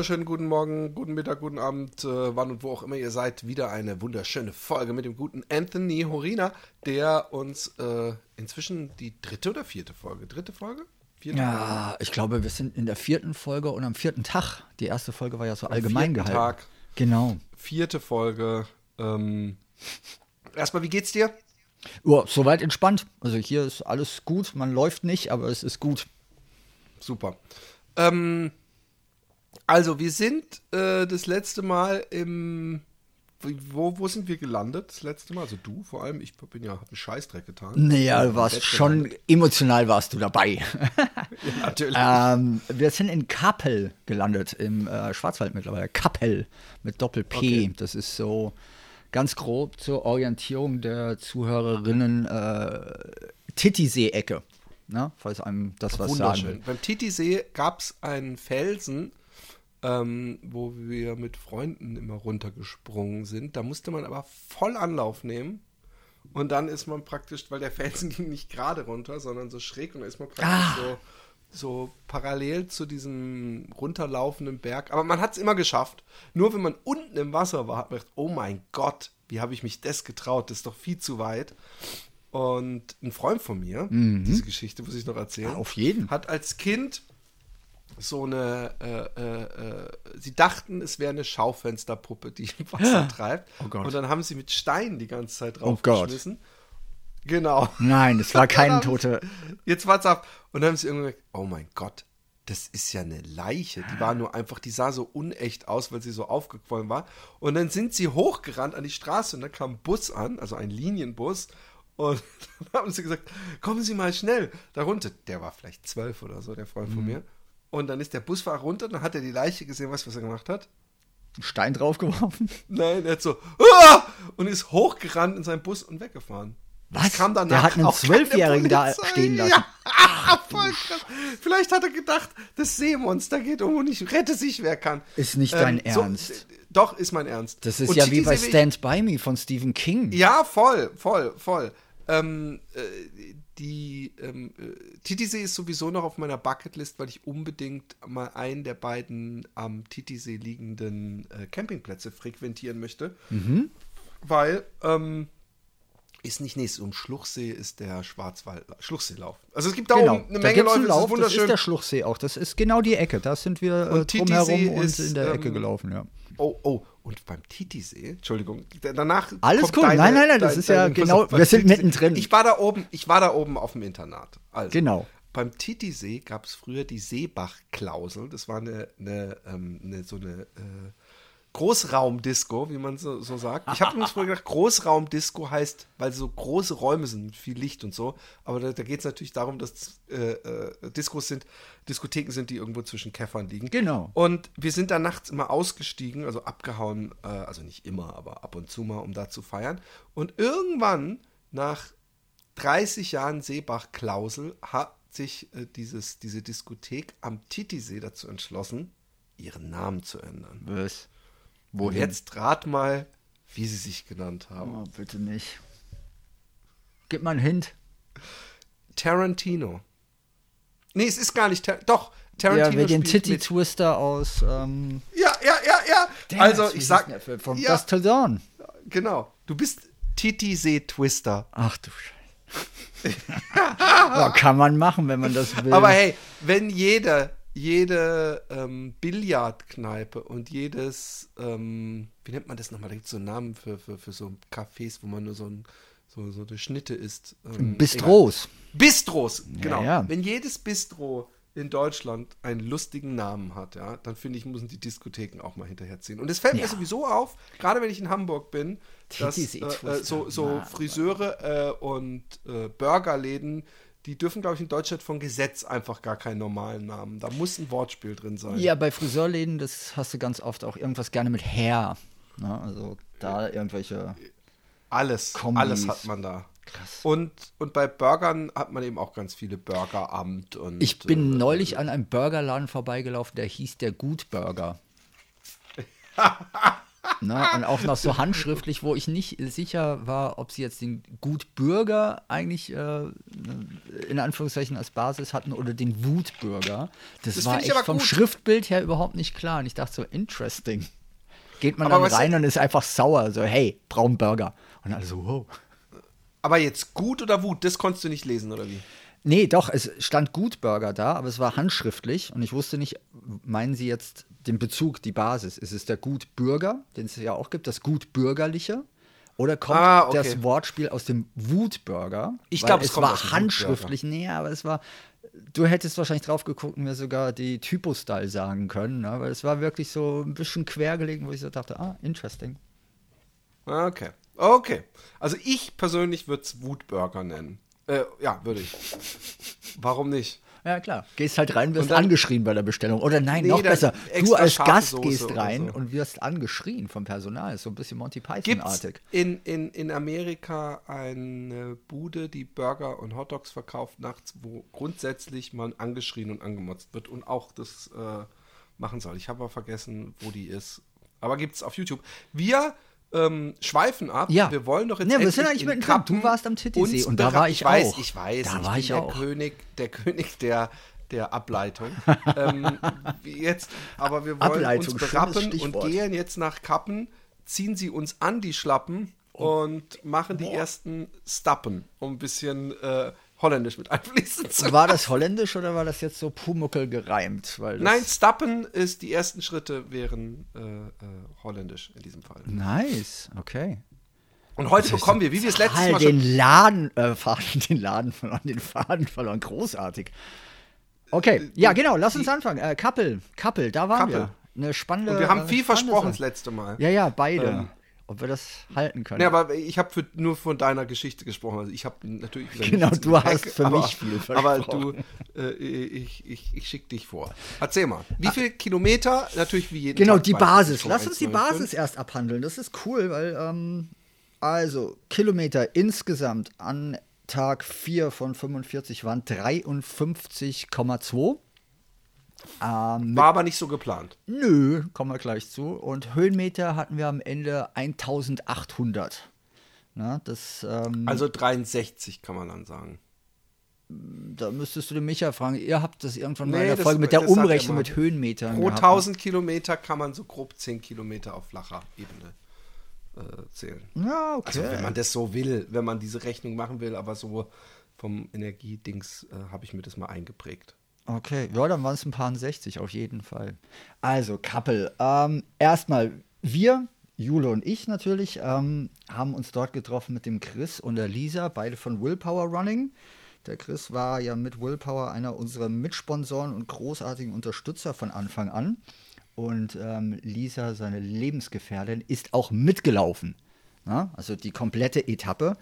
Wunderschönen guten Morgen, guten Mittag, guten Abend, äh, wann und wo auch immer ihr seid. Wieder eine wunderschöne Folge mit dem guten Anthony Horina, der uns äh, inzwischen die dritte oder vierte Folge? Dritte Folge? Vierte Ja, ich glaube, wir sind in der vierten Folge und am vierten Tag. Die erste Folge war ja so allgemein vierten gehalten. Tag. Genau. Vierte Folge. Ähm, erstmal, wie geht's dir? Ja, soweit entspannt. Also hier ist alles gut. Man läuft nicht, aber es ist gut. Super. Ähm, also, wir sind äh, das letzte Mal im. Wo, wo sind wir gelandet? Das letzte Mal? Also du vor allem. Ich bin ja, hab einen Scheißdreck getan. Naja, du warst schon gelandet. emotional warst du dabei. Ja, natürlich. ähm, wir sind in Kappel gelandet, im äh, Schwarzwald mittlerweile. Kappel mit Doppel-P. Okay. Das ist so ganz grob zur Orientierung der Zuhörerinnen äh, Titisee-Ecke. Ne? Falls einem das was sagen will. Beim Titisee gab es einen Felsen, ähm, wo wir mit Freunden immer runtergesprungen sind. Da musste man aber voll Anlauf nehmen. Und dann ist man praktisch, weil der Felsen ging nicht gerade runter, sondern so schräg und da ist man praktisch Ah. so, so parallel zu diesem runterlaufenden Berg. Aber man hat es immer geschafft. Nur wenn man unten im Wasser war, hat man gedacht, oh mein Gott, wie habe ich mich das getraut? Das ist doch viel zu weit. Und ein Freund von mir, diese Geschichte muss ich noch erzählen, Mhm. Auf jeden. hat als Kind so eine, äh, äh, äh, sie dachten, es wäre eine Schaufensterpuppe, die im Wasser treibt. Oh Gott. Und dann haben sie mit Steinen die ganze Zeit Oh Gott. draufgeschmissen. Genau. Nein, es war kein tote. Jetzt war's ab. Und dann haben sie irgendwie gesagt, oh mein Gott, das ist ja eine Leiche. Die war nur einfach, die sah so unecht aus, weil sie so aufgequollen war. Und dann sind sie hochgerannt an die Straße und dann kam ein Bus an, also ein Linienbus. Und dann haben sie gesagt, kommen Sie mal schnell da runter. Der war vielleicht zwölf oder so, der Freund von mir. Und dann ist der Busfahrer runter, dann hat er die Leiche gesehen, weißt du, was er gemacht hat? Einen Stein draufgeworfen. Nein, er hat so "Ah!" und ist hochgerannt in seinen Bus und weggefahren. Was? Kam danach Der hat einen Zwölfjährigen da stehen lassen. Ja, voll krass. Vielleicht hat er gedacht, das Seemonster geht um und ich rette sich, wer kann. Ähm, Ist nicht dein Ernst. äh, doch, ist mein Ernst. Das ist Und ja wie bei Stand By Me von Stephen King. Ja, voll, voll, voll. Ähm, äh, die ähm, äh, Titisee ist sowieso noch auf meiner Bucketlist, weil ich unbedingt mal einen der beiden am Titisee liegenden äh, Campingplätze frequentieren möchte. Mhm. Weil, ähm, ist nicht nächstes um Schluchsee ist der Schwarzwald Schluchseelauf. Also es gibt da Genau. oben eine da Menge Leute, das Lauf, ist das wunderschön. ist der Schluchsee auch. Das ist genau die Ecke. Da sind wir äh, Und Titisee drumherum und ist, in der Ecke ähm, gelaufen, ja. Oh, oh, und beim Titisee, Entschuldigung, danach. Alles cool. Deine, Nein, nein, nein, das dein- ist ja genau- wir sind mittendrin. Ich war da oben, ich war da oben auf dem Internat. Also, Genau. Beim Titisee gab es früher die Seebach-Klausel. Das war eine, eine, ähm, eine so eine äh, Großraumdisco, wie man so, so sagt. Ich habe übrigens früher gedacht, Großraumdisco heißt, weil so große Räume sind viel Licht und so. Aber da, da geht es natürlich darum, dass äh, äh, Diskos sind, Diskotheken sind, die irgendwo zwischen Käffern liegen. Genau. Und wir sind da nachts immer ausgestiegen, also abgehauen, äh, also nicht immer, aber ab und zu mal, um da zu feiern. Und irgendwann, nach 30 Jahren Seebach-Klausel, hat sich äh, dieses, diese Diskothek am Titisee dazu entschlossen, ihren Namen zu ändern. Was? Und Wohin? jetzt rat mal, wie sie sich genannt haben. Oh, bitte nicht. Gib mal einen Hint. Tarantino. Nee, es ist gar nicht, Tar doch, Tarantino Ja, wie den Titty mit. Twister aus. Ähm, Ja, ja, ja, ja. damn also, ich sag, denn der Film? From ja, Dusk Till Dawn. genau, du bist Titisee-Twister. Ach du Scheiße. ja, kann man machen, wenn man das will. Aber hey, wenn jede, jede ähm, Billardkneipe und jedes, ähm, wie nennt man das nochmal? Da gibt es so einen Namen für, für, für so Cafés, wo man nur so, ein, so, so eine Schnitte isst. Ähm, Bistros. egal. Bistros, genau. ja. Wenn jedes Bistro in Deutschland einen lustigen Namen hat, ja, dann finde ich, müssen die Diskotheken auch mal hinterherziehen. Und es fällt mir Ja. sowieso auf, gerade wenn ich in Hamburg bin, dass äh, Titties, äh, Twister. so, so Friseure äh, und äh, Burgerläden, die dürfen, glaube ich, in Deutschland von Gesetz einfach gar keinen normalen Namen. Da muss ein Wortspiel drin sein. Ja, bei Friseurläden, das hast du ganz oft auch irgendwas gerne mit Hair. Ne? Also da irgendwelche Alles, Kombis. alles hat man da. Krass. Und, und bei Burgern hat man eben auch ganz viele Burgeramt und. Ich bin äh, neulich an einem Burgerladen vorbeigelaufen, der hieß der Gutburger. Na, und auch noch so handschriftlich, wo ich nicht sicher war, ob sie jetzt den Gutbürger eigentlich äh, in Anführungszeichen als Basis hatten oder den Wutbürger. Das, Das war echt vom gut. Schriftbild her überhaupt nicht klar. Und ich dachte so, interesting. Geht man Aber dann rein und ist einfach sauer, so, hey, Braunburger. Und alle so, wow. Aber jetzt gut oder Wut, das konntest du nicht lesen, oder wie? Nee, doch, es stand Gutburger da, aber es war handschriftlich und ich wusste nicht, meinen Sie jetzt den Bezug, die Basis? Ist es der Gutbürger, den es ja auch gibt, das Gutbürgerliche? Oder kommt Ah, okay. das Wortspiel aus dem Wutburger? Ich Weil glaub, es es war handschriftlich. Nee, aber es war. Du hättest wahrscheinlich drauf geguckt und mir sogar die Typo-Style sagen können, ne? weil es war wirklich so ein bisschen quergelegen, wo ich so dachte, ah, interesting. Ah, Okay. Okay. Also ich persönlich würde es Wutburger nennen. Äh, ja, würde ich. Warum nicht? Ja, klar. Gehst halt rein, wirst Und dann- angeschrien bei der Bestellung. Oder nein, Nee, noch besser. Du als Gast Soße gehst rein so. und wirst angeschrien vom Personal. Ist so ein bisschen Monty Python-artig. in, in, in Amerika eine Bude, die Burger und Hotdogs verkauft nachts, wo grundsätzlich man angeschrien und angemotzt wird und auch das äh, machen soll. Ich habe aber vergessen, wo die ist. Aber gibt es auf YouTube. Wir ähm, schweifen ab. Ja. Wir wollen doch jetzt Nee, wir endlich sind eigentlich mittendrin. Kappen Du warst am Titisee und da war ich weiß, auch. Ich weiß, Da ich war bin ich der auch. König, der König der, der Ableitung. ähm, jetzt, aber wir wollen Ableitung, uns berappen und gehen jetzt nach Kappen, ziehen sie uns an die Schlappen und machen die ersten Stappen, um ein bisschen äh, Holländisch mit einfließen zu War das holländisch oder war das jetzt so Pumuckel gereimt? Nein, Stappen ist, die ersten Schritte wären äh, äh, holländisch in diesem Fall. Nice, okay. Und heute bekommen wir, wie wir es letztes Mal schon den Laden, äh, Faden, den Laden verloren, den Faden verloren. Großartig. Okay, ja, genau, lass uns anfangen. Äh, Kappel, Kappel, da waren Kappel. wir. Eine spannende. Und wir haben äh, viel versprochen das letzte Mal. Ja, ja, beide. Ähm. Ob wir das halten können. Nee, aber ich habe nur von deiner Geschichte gesprochen. Also ich habe natürlich Genau, du im hast für aber, mich viel Aber du, versprochen. äh, ich, ich, ich schicke dich vor. Erzähl mal. Wie viele Kilometer? Natürlich wie jeden Genau, Tag die. Basis. Lass uns die 1,95. Basis erst abhandeln. Das ist cool, weil, ähm, also, Kilometer insgesamt an Tag 4 von 45 waren 53,2. Ähm, War aber nicht so geplant. nö, kommen wir gleich zu. Und Höhenmeter hatten wir am Ende 1800. Na, das, ähm, Also 63 kann man dann sagen. da müsstest du den Micha fragen. Ihr habt das irgendwann mal Nee, in der das- Folge mit der er Umrechnung mal. mit Höhenmetern. Pro gehabt. 1000 Kilometer kann man so grob 10 Kilometer auf flacher Ebene äh, zählen. Ja, okay. Also wenn man das so will, wenn man diese Rechnung machen will, aber so vom Energiedings äh, habe ich mir das mal eingeprägt. Okay, ja, dann waren es ein paar 60 auf jeden Fall. Also, Kappel. Ähm, erstmal, wir, Jule und ich natürlich, ähm, haben uns dort getroffen mit dem Chris und der Lisa, beide von Willpower Running. Der Chris war ja mit Willpower einer unserer Mitsponsoren und großartigen Unterstützer von Anfang an. Und ähm, Lisa, seine Lebensgefährtin, ist auch mitgelaufen. Na? Also die komplette Etappe.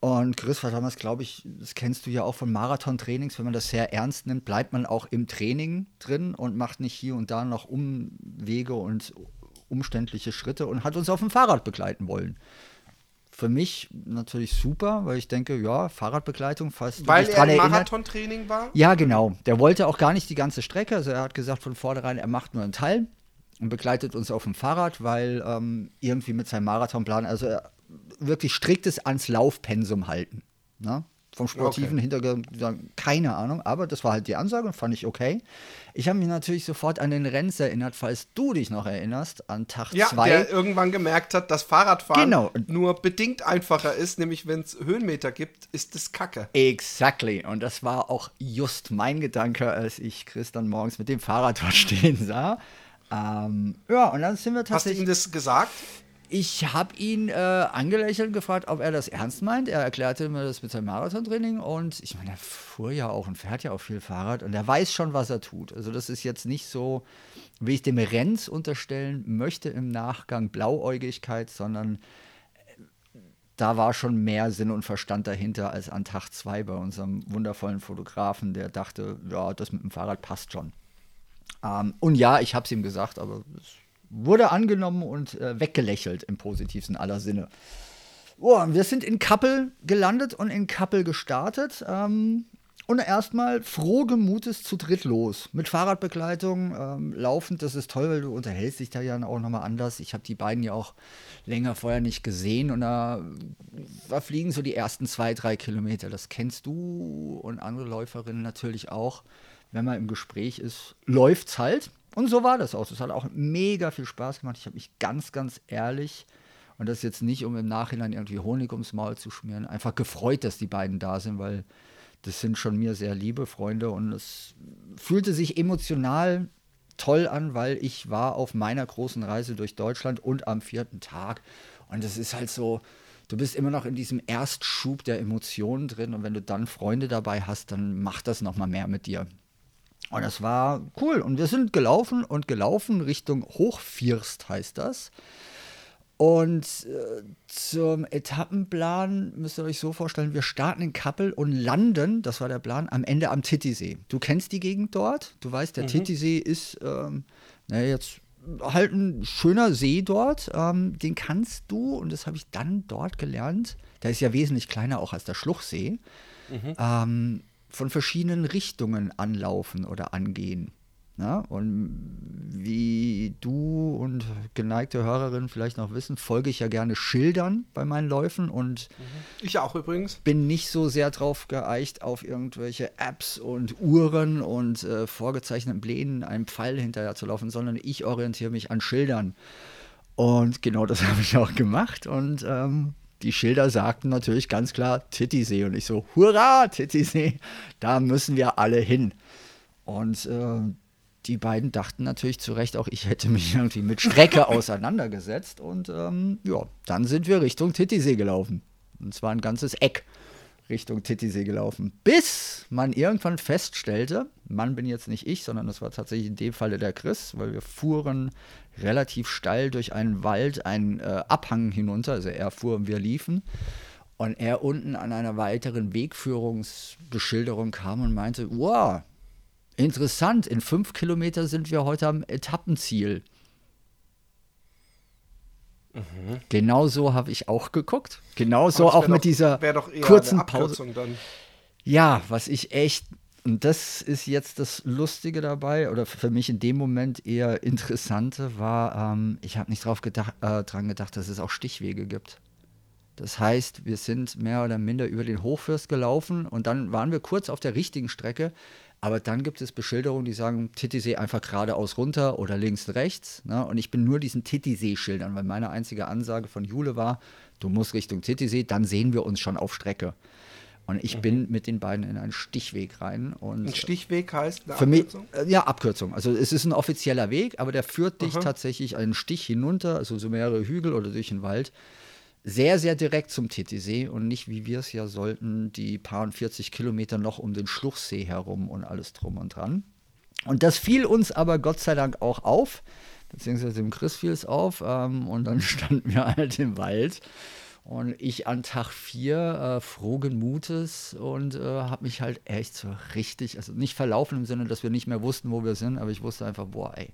Und Chris war damals, glaube ich, das kennst du ja auch von Marathon-Trainings, wenn man das sehr ernst nimmt, bleibt man auch im Training drin und macht nicht hier und da noch Umwege und umständliche Schritte und hat uns auf dem Fahrrad begleiten wollen. Für mich natürlich super, weil ich denke, ja, Fahrradbegleitung, du Weil er im. Marathontraining war? Ja, genau. Der wollte auch gar nicht die ganze Strecke. Also er hat gesagt von vornherein, er macht nur einen Teil und begleitet uns auf dem Fahrrad, weil ähm, irgendwie mit seinem Marathonplan, also er wirklich striktes ans Laufpensum halten. Ne? Vom sportiven Okay. Hintergrund, keine Ahnung, aber das war halt die Ansage und fand ich okay. Ich habe mich natürlich sofort an den Renns erinnert, falls du dich noch erinnerst, an Tag Ja, 2. der irgendwann gemerkt hat, dass Fahrradfahren Genau. nur bedingt einfacher ist, nämlich wenn es Höhenmeter gibt, ist es Kacke. Exactly. Und das war auch just mein Gedanke, als ich Chris dann morgens mit dem Fahrrad dort stehen sah. Ähm, ja, und dann sind wir Hast du tatsächlich. ihm das gesagt? Ich habe ihn äh, angelächelt und gefragt, ob er das ernst meint. Er erklärte mir das mit seinem Marathontraining und ich meine, er fuhr ja auch und fährt ja auch viel Fahrrad und er weiß schon, was er tut. Also das ist jetzt nicht so, wie ich dem Renz unterstellen möchte im Nachgang Blauäugigkeit, sondern äh, da war schon mehr Sinn und Verstand dahinter als an Tag 2 bei unserem wundervollen Fotografen, der dachte, ja, das mit dem Fahrrad passt schon. Ähm, und ja, ich habe es ihm gesagt, aber es wurde angenommen und äh, weggelächelt im positivsten aller Sinne. Oh, wir sind in Kappel gelandet und in Kappel gestartet. Ähm, und erstmal frohen Mutes zu dritt los. Mit Fahrradbegleitung, ähm, laufend, das ist toll, weil du unterhältst dich da ja auch nochmal anders. Ich habe die beiden ja auch länger vorher nicht gesehen und da, da fliegen so die ersten zwei, drei Kilometer. Das kennst du und andere Läuferinnen natürlich auch. Wenn man im Gespräch ist, läuft's halt. Und so war das auch. Das hat auch mega viel Spaß gemacht. Ich habe mich ganz, ganz ehrlich, und das jetzt nicht, um im Nachhinein irgendwie Honig ums Maul zu schmieren, einfach gefreut, dass die beiden da sind, weil das sind schon mir sehr liebe Freunde und es fühlte sich emotional toll an, weil ich war auf meiner großen Reise durch Deutschland und am vierten Tag. Und es ist halt so, du bist immer noch in diesem Erstschub der Emotionen drin und wenn du dann Freunde dabei hast, dann macht das nochmal mehr mit dir. Und das war cool. Und wir sind gelaufen und gelaufen Richtung Hochfirst heißt das. Und äh, zum Etappenplan müsst ihr euch so vorstellen, wir starten in Kappel und landen, das war der Plan, am Ende am Titisee. Du kennst die Gegend dort, du weißt, der mhm. Titisee ist, ähm, naja, jetzt halt ein schöner See dort, ähm, den kannst du, und das habe ich dann dort gelernt, der ist ja wesentlich kleiner auch als der Schluchsee, mhm. ähm, von verschiedenen Richtungen anlaufen oder angehen. Ja, und wie du und geneigte Hörerinnen vielleicht noch wissen, folge ich ja gerne Schildern bei meinen Läufen und mhm. ich auch übrigens. Bin nicht so sehr drauf geeicht, auf irgendwelche Apps und Uhren und äh, vorgezeichneten Plänen einem Pfeil hinterher zu laufen, sondern ich orientiere mich an Schildern. Und genau das habe ich auch gemacht. Und ähm, die Schilder sagten natürlich ganz klar Titisee. Und ich so, hurra, Titisee, da müssen wir alle hin. Und äh, die beiden dachten natürlich zu Recht auch, ich hätte mich irgendwie mit Strecke auseinandergesetzt. Und ähm, ja, dann sind wir Richtung Titisee gelaufen. Und zwar ein ganzes Eck Richtung Titisee gelaufen. Bis man irgendwann feststellte, Mann bin jetzt nicht ich, sondern das war tatsächlich in dem Falle der Chris, weil wir fuhren relativ steil durch einen Wald, einen äh, Abhang hinunter. Also er fuhr und wir liefen. Und er unten an einer weiteren Wegführungsbeschilderung kam und meinte, wow, Interessant, in fünf Kilometer sind wir heute am Etappenziel. Mhm. Genau so habe ich auch geguckt. Genau so auch mit doch, dieser kurzen Pause. Dann. Ja, was ich echt, und das ist jetzt das Lustige dabei, oder für mich in dem Moment eher Interessante, war, ähm, ich habe nicht drauf gedacht, äh, dran gedacht, dass es auch Stichwege gibt. Das heißt, wir sind mehr oder minder über den Hochfürst gelaufen und dann waren wir kurz auf der richtigen Strecke. Aber dann gibt es Beschilderungen, die sagen, Titisee einfach geradeaus runter oder links, rechts. Ne? Und ich bin nur diesen Titisee-Schildern, weil meine einzige Ansage von Jule war, du musst Richtung Titisee, dann sehen wir uns schon auf Strecke. Und ich mhm. bin mit den beiden in einen Stichweg rein. Und ein Stichweg heißt eine Abkürzung? Mich, äh, ja, Abkürzung. Also es ist ein offizieller Weg, aber der führt dich Aha. tatsächlich einen Stich hinunter, also so mehrere Hügel oder durch den Wald sehr, sehr direkt zum Titisee und nicht, wie wir es ja sollten, die paar 40 Kilometer noch um den Schluchsee herum und alles drum und dran. Und das fiel uns aber Gott sei Dank auch auf, beziehungsweise dem Chris fiel es auf ähm, und dann standen wir halt im Wald. Und ich an Tag 4 äh, frohen Mutes und äh, habe mich halt echt so richtig, also nicht verlaufen im Sinne, dass wir nicht mehr wussten, wo wir sind, aber ich wusste einfach, boah, ey,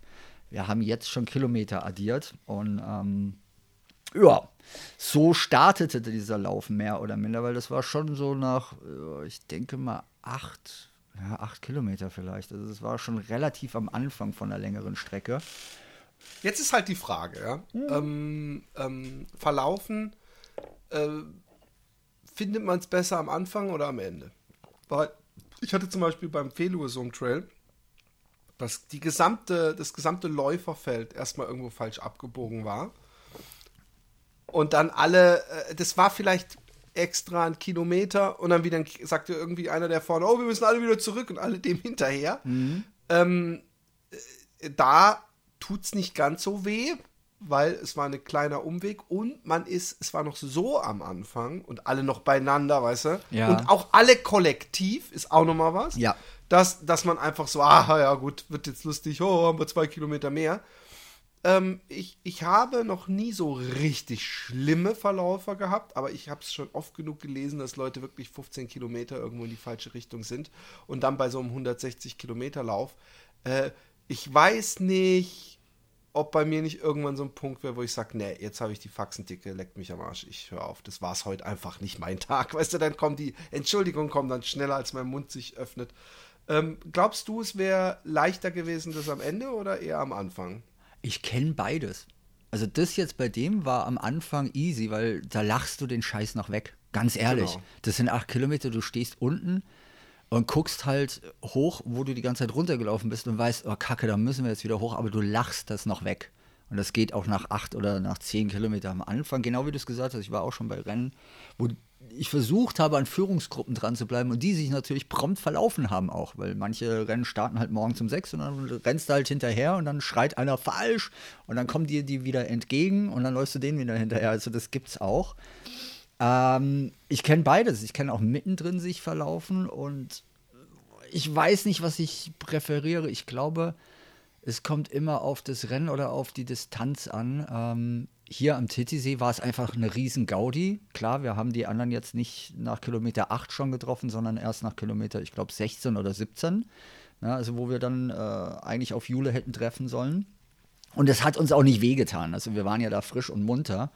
wir haben jetzt schon Kilometer addiert und ähm, ja, so startete dieser Lauf mehr oder minder, weil das war schon so nach, äh, ich denke mal, acht, ja, acht Kilometer vielleicht. Also es war schon relativ am Anfang von einer längeren Strecke. Jetzt ist halt die Frage, ja. Mhm. Ähm, ähm, verlaufen, äh, findet man es besser am Anfang oder am Ende? Weil ich hatte zum Beispiel beim Feluesum Trail, dass die gesamte, das gesamte Läuferfeld erstmal irgendwo falsch abgebogen war und dann alle, äh, das war vielleicht extra ein Kilometer und dann wieder sagte irgendwie einer der vorne, oh, wir müssen alle wieder zurück und alle dem hinterher. Mhm. Ähm, äh, da tut es nicht ganz so weh, weil es war ein kleiner Umweg und man ist, es war noch so am Anfang und alle noch beieinander, weißt du? Ja. Und auch alle kollektiv ist auch nochmal was. Ja. Dass, dass man einfach so, ah ja gut, wird jetzt lustig, oh, haben wir zwei Kilometer mehr. Ähm, ich, ich habe noch nie so richtig schlimme Verläufer gehabt, aber ich habe es schon oft genug gelesen, dass Leute wirklich 15 Kilometer irgendwo in die falsche Richtung sind und dann bei so einem 160 Kilometer Lauf. Äh, ich weiß nicht, ob bei mir nicht irgendwann so ein Punkt wäre, wo ich sage, nee, jetzt habe ich die Faxen dicke, leckt mich am Arsch, ich höre auf. Das war es heute einfach nicht mein Tag. Weißt du, dann kommen die Entschuldigungen kommen dann schneller, als mein Mund sich öffnet. Ähm, glaubst du, es wäre leichter gewesen, das am Ende oder eher am Anfang? Ich kenne beides. Also das jetzt bei dem war am Anfang easy, weil da lachst du den Scheiß noch weg. Ganz ehrlich. Genau. Das sind acht Kilometer, du stehst unten und guckst halt hoch, wo du die ganze Zeit runtergelaufen bist und weißt, oh Kacke, da müssen wir jetzt wieder hoch, aber du lachst das noch weg. Und das geht auch nach acht oder nach zehn Kilometer am Anfang, genau wie du es gesagt hast. Ich war auch schon bei Rennen, wo ich versucht habe, an Führungsgruppen dran zu bleiben und die sich natürlich prompt verlaufen haben auch, weil manche Rennen starten halt morgens um sechs und dann rennst du halt hinterher und dann schreit einer falsch und dann kommen dir die wieder entgegen und dann läufst du denen wieder hinterher. Also das gibt's auch. Ähm, ich kenne beides. Ich kenne auch mittendrin sich verlaufen und ich weiß nicht, was ich präferiere. Ich glaube, es kommt immer auf das Rennen oder auf die Distanz an. Ähm, hier am Titisee war es einfach eine riesen Gaudi. Klar, wir haben die anderen jetzt nicht nach Kilometer 8 schon getroffen, sondern erst nach Kilometer, ich glaube, 16 oder 17. Ja, also wo wir dann äh, eigentlich auf Jule hätten treffen sollen. Und es hat uns auch nicht wehgetan. Also wir waren ja da frisch und munter.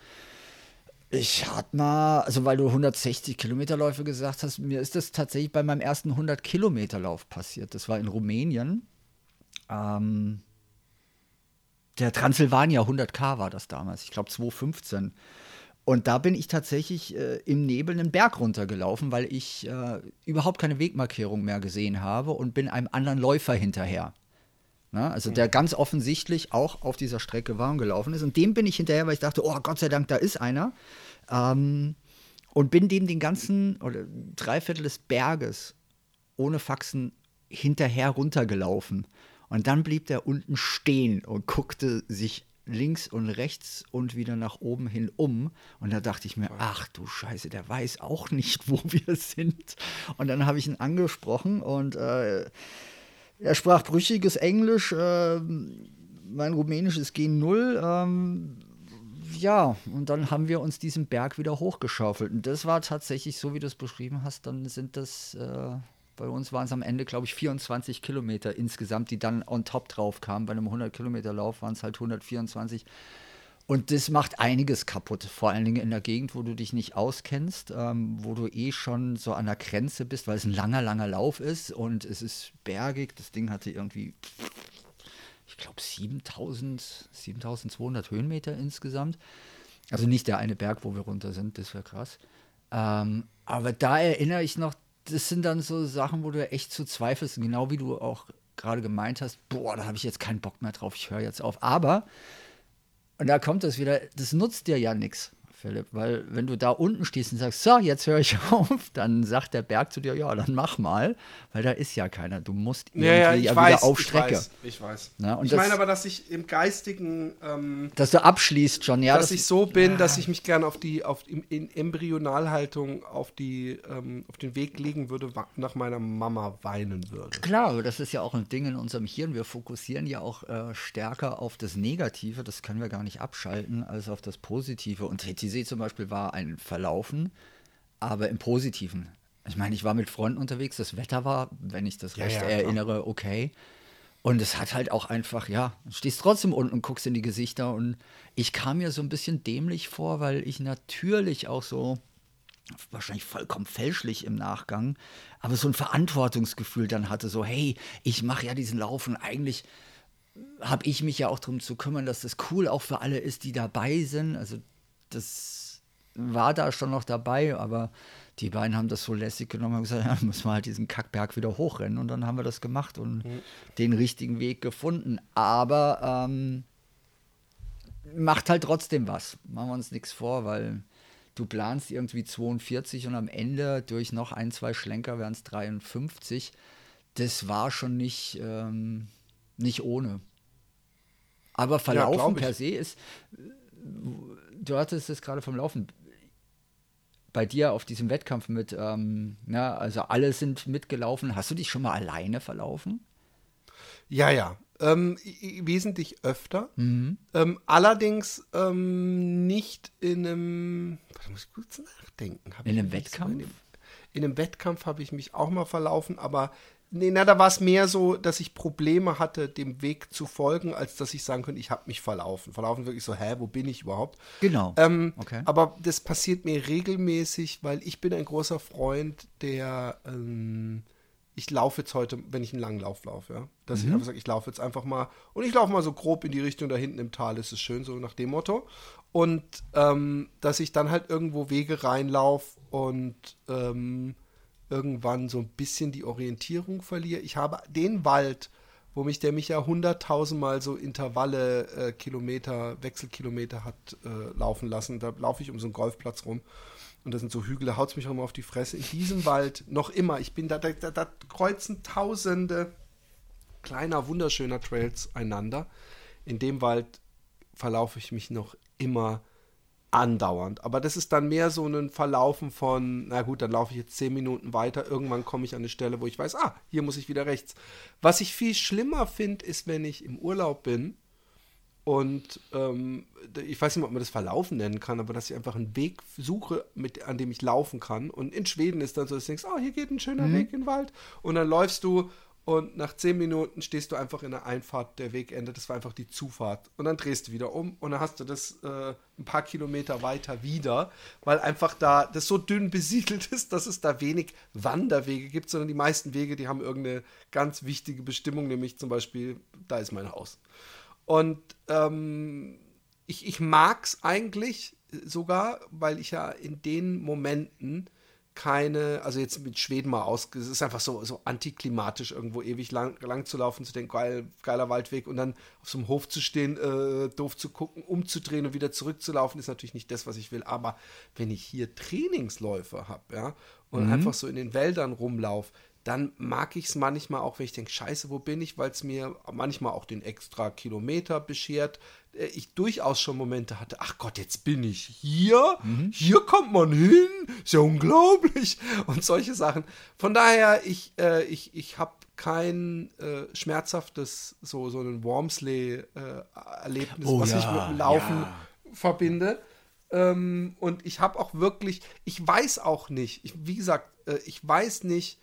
Ich hatte mal, also weil du 160 Kilometerläufe gesagt hast, mir ist das tatsächlich bei meinem ersten 100 Kilometerlauf passiert. Das war in Rumänien. Ähm, der Transsilvania 100k war das damals, ich glaube 2015. Und da bin ich tatsächlich äh, im Nebel einen Berg runtergelaufen, weil ich äh, überhaupt keine Wegmarkierung mehr gesehen habe und bin einem anderen Läufer hinterher. Na, also der ganz offensichtlich auch auf dieser Strecke war und gelaufen ist. Und dem bin ich hinterher, weil ich dachte, oh Gott sei Dank, da ist einer. Ähm, und bin dem den ganzen oder Dreiviertel des Berges ohne Faxen hinterher runtergelaufen. Und dann blieb der unten stehen und guckte sich links und rechts und wieder nach oben hin um. Und da dachte ich mir, ach du Scheiße, der weiß auch nicht, wo wir sind. Und dann habe ich ihn angesprochen und äh, er sprach brüchiges Englisch, äh, mein Rumänisch ist G0. Ähm, ja, und dann haben wir uns diesen Berg wieder hochgeschaufelt. Und das war tatsächlich, so wie du es beschrieben hast, dann sind das, äh, bei uns waren es am Ende, glaube ich, 24 Kilometer insgesamt, die dann on top drauf kamen. Bei einem 100-Kilometer-Lauf waren es halt 124. Und das macht einiges kaputt, vor allen Dingen in der Gegend, wo du dich nicht auskennst, ähm, wo du eh schon so an der Grenze bist, weil es ein langer, langer Lauf ist und es ist bergig. Das Ding hatte irgendwie, ich glaube, 7000, 7200 Höhenmeter insgesamt. Also nicht der eine Berg, wo wir runter sind, das wäre krass. Ähm, aber da erinnere ich noch, das sind dann so Sachen, wo du echt zu zweifelst, genau wie du auch gerade gemeint hast, boah, da habe ich jetzt keinen Bock mehr drauf, ich höre jetzt auf. Aber und da kommt das wieder, das nutzt dir ja nichts, Philipp, weil wenn du da unten stehst und sagst, so, jetzt höre ich auf, dann sagt der Berg zu dir, ja, dann mach mal, weil da ist ja keiner. Du musst irgendwie Ja, ja, ich ja weiß, wieder auf ich Strecke. weiß, ich weiß. Na, ich das- meine aber, dass ich im geistigen, ähm, Dass du abschließt schon, ja. dass das- ich so bin, dass ich mich gerne auf die, auf in, in Embryonalhaltung auf die, ähm, auf den Weg legen würde, nach meiner Mama weinen würde. Klar, aber das ist ja auch ein Ding in unserem Hirn. Wir fokussieren ja auch äh, stärker auf das Negative, das können wir gar nicht abschalten, als auf das Positive. Und TTC zum Beispiel war ein Verlaufen, aber im Positiven. Ich meine, ich war mit Freunden unterwegs, das Wetter war, wenn ich das Ja, recht ja, erinnere, okay. Und es hat halt auch einfach, ja, du stehst trotzdem unten und guckst in die Gesichter. Und ich kam mir so ein bisschen dämlich vor, weil ich natürlich auch so wahrscheinlich vollkommen fälschlich im Nachgang, aber so ein Verantwortungsgefühl dann hatte, so hey, ich mache ja diesen Lauf und eigentlich habe ich mich ja auch darum zu kümmern, dass das cool auch für alle ist, die dabei sind. Also das war da schon noch dabei, aber die beiden haben das so lässig genommen und gesagt, ja, müssen wir halt diesen Kackberg wieder hochrennen und dann haben wir das gemacht und den richtigen Weg gefunden. Aber ähm, macht halt trotzdem was. Machen wir uns nichts vor, weil du planst irgendwie 42 und am Ende durch noch ein, zwei Schlenker wären es 53. Das war schon nicht, ähm, nicht ohne. Aber Verlaufen ich. per se ist, du hattest es gerade vom Laufen bei dir auf diesem Wettkampf mit, ähm, na, also alle sind mitgelaufen. Hast du dich schon mal alleine verlaufen? Ja, ja. Ähm, wesentlich öfter. Mhm. Ähm, allerdings ähm, nicht in einem. Warte, muss ich kurz nachdenken. Hab In ich einem mich so Wettkampf? In, dem, in einem Wettkampf habe ich mich auch mal verlaufen, aber Nee, na, da war es mehr so, dass ich Probleme hatte, dem Weg zu folgen, als dass ich sagen könnte, ich habe mich verlaufen. Verlaufen wirklich so, hä, wo bin ich überhaupt? Genau. Ähm, Okay. Aber das passiert mir regelmäßig, weil ich bin ein großer Freund, der ähm, ich laufe jetzt heute, wenn ich einen langen Lauf laufe, ja. Dass ich einfach sage, ich laufe jetzt einfach mal und ich laufe mal so grob in die Richtung da hinten im Tal, ist es schön, so nach dem Motto. Und ähm, dass ich dann halt irgendwo Wege reinlaufe und ähm, irgendwann so ein bisschen die Orientierung verliere. Ich habe den Wald, wo mich der Micha hunderttausendmal so Intervalle, äh, Kilometer, Wechselkilometer hat äh, laufen lassen. Da laufe ich um so einen Golfplatz rum und da sind so Hügel, da haut es mich auch immer auf die Fresse. In diesem Wald noch immer, ich bin da, da, da, da kreuzen tausende kleiner, wunderschöner Trails einander. In dem Wald verlaufe ich mich noch immer andauernd. Aber das ist dann mehr so ein Verlaufen von, na gut, dann laufe ich jetzt zehn Minuten weiter. Irgendwann komme ich an eine Stelle, wo ich weiß, ah, hier muss ich wieder rechts. Was ich viel schlimmer finde, ist, wenn ich im Urlaub bin und ähm, ich weiß nicht, ob man das Verlaufen nennen kann, aber dass ich einfach einen Weg suche, mit, an dem ich laufen kann. Und in Schweden ist dann so, dass du denkst, oh, hier geht ein schöner Weg in den Wald. Und dann läufst du und nach zehn Minuten stehst du einfach in der Einfahrt der Wegende. Das war einfach die Zufahrt. Und dann drehst du wieder um und dann hast du das äh, ein paar Kilometer weiter wieder, weil einfach da das so dünn besiedelt ist, dass es da wenig Wanderwege gibt, sondern die meisten Wege, die haben irgendeine ganz wichtige Bestimmung, nämlich zum Beispiel, da ist mein Haus. Und ähm, ich, ich mag es eigentlich sogar, weil ich ja in den Momenten keine, also jetzt mit Schweden mal aus, es ist einfach so, so antiklimatisch, irgendwo ewig lang, lang zu laufen, zu denken, geil, geiler Waldweg und dann auf so einem Hof zu stehen, äh, doof zu gucken, umzudrehen und wieder zurückzulaufen, ist natürlich nicht das, was ich will. Aber wenn ich hier Trainingsläufe habe, ja, und einfach so in den Wäldern rumlaufe, dann mag ich es manchmal auch, wenn ich denke, scheiße, wo bin ich, weil es mir manchmal auch den extra Kilometer beschert. Äh, Ich durchaus schon Momente hatte, ach Gott, jetzt bin ich hier, hier kommt man hin, ist ja unglaublich und solche Sachen. Von daher, ich, äh, ich, ich habe kein äh, schmerzhaftes, so, so ein Wormsley-Erlebnis, Oh was ich ja, mit dem Laufen ja. verbinde. Ähm, und ich habe auch wirklich, ich weiß auch nicht, ich, wie gesagt, äh, ich weiß nicht,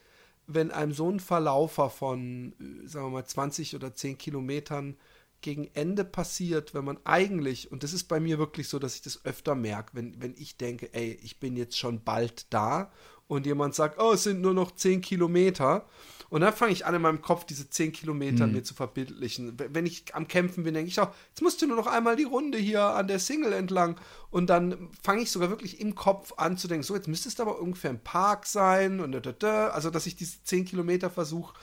wenn einem so ein Verlaufer von, äh, sagen wir mal, 20 oder 10 Kilometern gegen Ende passiert, wenn man eigentlich, und das ist bei mir wirklich so, dass ich das öfter merke, wenn, wenn ich denke, ey, ich bin jetzt schon bald da und jemand sagt, oh, es sind nur noch 10 Kilometer. Und dann fange ich an, in meinem Kopf diese 10 Kilometer mir zu verbildlichen. Wenn ich am Kämpfen bin, denke ich, oh, jetzt musst du nur noch einmal die Runde hier an der Single entlang. Und dann fange ich sogar wirklich im Kopf an zu denken, so, jetzt müsste es aber ungefähr im Park sein. Und da, da, da. Also, dass ich diese 10 Kilometer versuche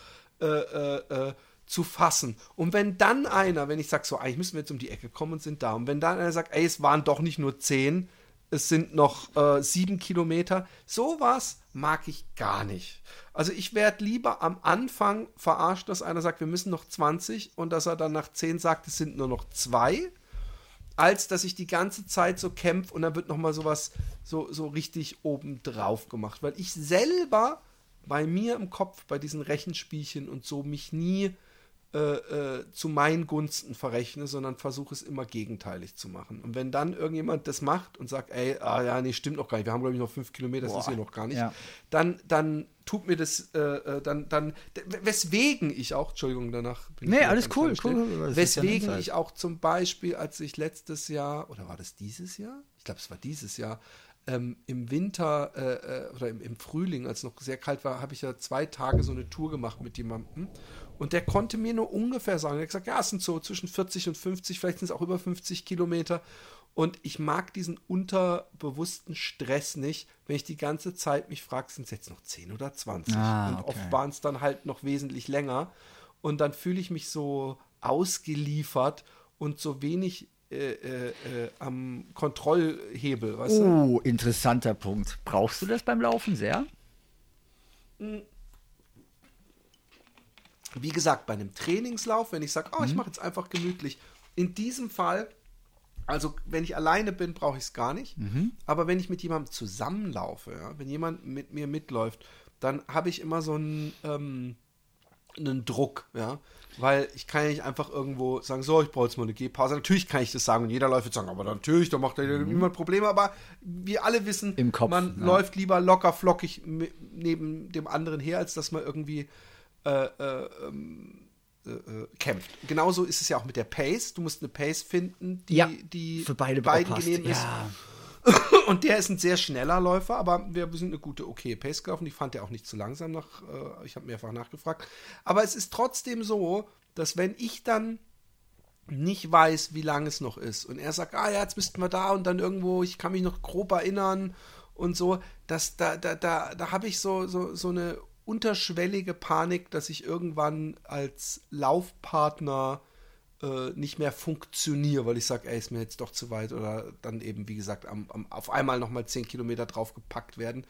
äh, äh, äh, zu fassen. Und wenn dann einer, wenn ich sage, so, eigentlich müssen wir jetzt um die Ecke kommen und sind da. Und wenn dann einer sagt, ey, es waren doch nicht nur 10, es sind noch äh, sieben Kilometer. Sowas mag ich gar nicht. Also ich werde lieber am Anfang verarscht, dass einer sagt, wir müssen noch 20 und dass er dann nach 10 sagt, es sind nur noch zwei, als dass ich die ganze Zeit so kämpfe und dann wird nochmal sowas so, so richtig oben drauf gemacht. Weil ich selber bei mir im Kopf, bei diesen Rechenspielchen und so mich nie äh, äh, zu meinen Gunsten verrechne, sondern versuche es immer gegenteilig zu machen. Und wenn dann irgendjemand das macht und sagt, ey, ah ja, nee, stimmt noch gar nicht, wir haben glaube ich noch fünf Kilometer, das Boah. ist hier noch gar nicht, Ja. dann, dann tut mir das, äh, äh, dann, dann, weswegen ich auch, Entschuldigung, danach bin Nee, wieder alles ganz cool, cool, ja eine Weswegen ich auch zum Beispiel, als ich letztes Jahr, oder war das dieses Jahr? Ich glaube, es war dieses Jahr, ähm, im Winter äh, oder im, im Frühling, als es noch sehr kalt war, habe ich ja zwei Tage so eine Tour gemacht mit jemandem. Und der konnte mir nur ungefähr sagen, er hat gesagt, ja, es sind so zwischen 40 und 50, vielleicht sind es auch über 50 Kilometer. Und ich mag diesen unterbewussten Stress nicht, wenn ich die ganze Zeit mich frage, sind es jetzt noch 10 oder 20? Ah, und okay. oft waren es dann halt noch wesentlich länger. Und dann fühle ich mich so ausgeliefert und so wenig äh, äh, äh, am Kontrollhebel, weißt du? Oh, interessanter Punkt. Brauchst du das beim Laufen sehr? Wie gesagt, bei einem Trainingslauf, wenn ich sage, oh, Mhm. ich mache jetzt einfach gemütlich. In diesem Fall, also wenn ich alleine bin, brauche ich es gar nicht. Mhm. Aber wenn ich mit jemandem zusammenlaufe, ja, wenn jemand mit mir mitläuft, dann habe ich immer so einen, ähm, einen Druck, ja. Weil ich kann ja nicht einfach irgendwo sagen, so, ich brauche jetzt mal eine Gehpause. Natürlich kann ich das sagen und jeder läuft jetzt sagen, aber natürlich, da macht ja niemand Probleme. Aber wir alle wissen, Mhm. Im Kopf, man ja. läuft lieber locker flockig neben dem anderen her, als dass man irgendwie äh, äh, ähm, äh, äh, kämpft. Genauso ist es ja auch mit der Pace. Du musst eine Pace finden, die, Ja, die für beide beiden genehm ist. Ja. Und der ist ein sehr schneller Läufer, aber wir sind eine gute, okay Pace gelaufen. Ich fand der auch nicht zu langsam nach, äh, ich habe mehrfach nachgefragt. Aber es ist trotzdem so, dass wenn ich dann nicht weiß, wie lang es noch ist und er sagt, ah ja, jetzt müssten wir da und dann irgendwo, ich kann mich noch grob erinnern und so, dass da, da, da, da habe ich so, so, so eine unterschwellige Panik, dass ich irgendwann als Laufpartner äh, nicht mehr funktioniere, weil ich sage, ey, ist mir jetzt doch zu weit oder dann eben, wie gesagt, am, am, auf einmal nochmal 10 Kilometer draufgepackt werden.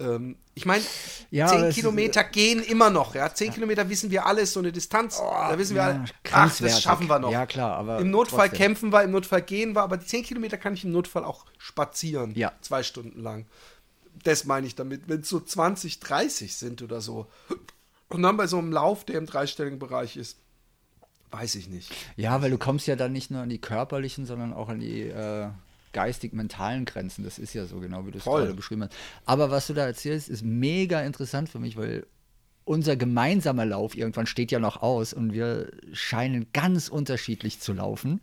Ähm, ich meine, Ja, aber 10 es ist- Kilometer gehen immer noch, ja. 10 Kilometer wissen wir alle, ist so eine Distanz. da wissen wir ja, alle, ach, das schaffen wir noch. Ja, klar, aber Im Notfall trotzdem. kämpfen wir, im Notfall gehen wir, aber die 10 Kilometer kann ich im Notfall auch spazieren. Ja. Zwei Stunden lang. Das meine ich damit. Wenn es so 20, 30 sind oder so. Und dann bei so einem Lauf, der im dreistelligen Bereich ist, weiß ich nicht. Ja, weil du kommst ja dann nicht nur an die körperlichen, sondern auch an die äh, geistig-mentalen Grenzen. Das ist ja so genau, wie du es gerade beschrieben hast. Aber was du da erzählst, ist mega interessant für mich, weil unser gemeinsamer Lauf irgendwann steht ja noch aus und wir scheinen ganz unterschiedlich zu laufen.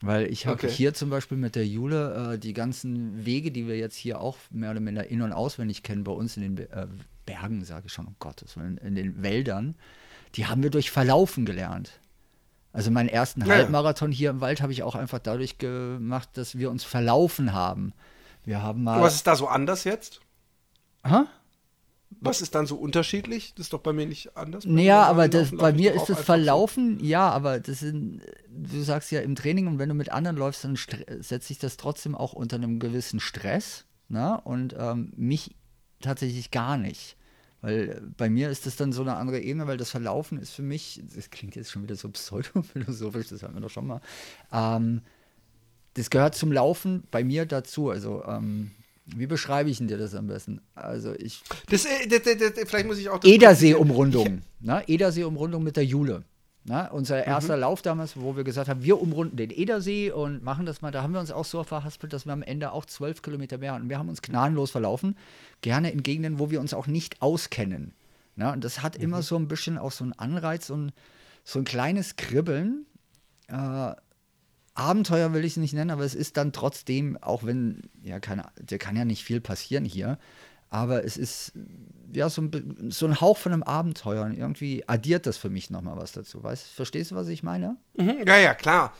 Weil ich habe Okay. hier zum Beispiel mit der Jule äh, die ganzen Wege, die wir jetzt hier auch mehr oder minder in- und auswendig kennen, bei uns in den Be- äh, Bergen, sage ich schon, um Gottes Willen, in den Wäldern, die haben wir durch Verlaufen gelernt. Also meinen ersten Ja. Halbmarathon hier im Wald habe ich auch einfach dadurch gemacht, dass wir uns verlaufen haben. Wir haben mal. Was ist da so anders jetzt? Hä? Was ist dann so unterschiedlich? Das ist doch bei mir nicht anders. Bei Naja, aber das, bei ich mir ist das Verlaufen, ja, aber das sind, du sagst ja im Training und wenn du mit anderen läufst, dann setzt sich das trotzdem auch unter einem gewissen Stress. Ne? Und ähm, mich tatsächlich gar nicht. Weil bei mir ist das dann so eine andere Ebene, weil das Verlaufen ist für mich, das klingt jetzt schon wieder so pseudophilosophisch, das hatten wir doch schon mal. Ähm, das gehört zum Laufen bei mir dazu. Also, ähm, wie beschreibe ich denn dir das am besten? Also, ich. Das, äh, das, das, vielleicht muss ich auch Edersee-Umrundung. Ne? Edersee-Umrundung mit der Jule. Ne? Unser Mhm. erster Lauf damals, wo wir gesagt haben, wir umrunden den Edersee und machen das mal. Da haben wir uns auch so verhaspelt, dass wir am Ende auch zwölf Kilometer mehr hatten. Wir haben uns gnadenlos verlaufen. Gerne in Gegenden, wo wir uns auch nicht auskennen. Ne? Und das hat Mhm. immer so ein bisschen auch so einen Anreiz und so ein kleines Kribbeln. Äh, Abenteuer will ich es nicht nennen, aber es ist dann trotzdem, auch wenn, ja, keine, der kann ja nicht viel passieren hier, aber es ist ja so ein, so ein Hauch von einem Abenteuer und irgendwie addiert das für mich nochmal was dazu. Weißt, verstehst du, was ich meine? Mhm, ja, ja, klar.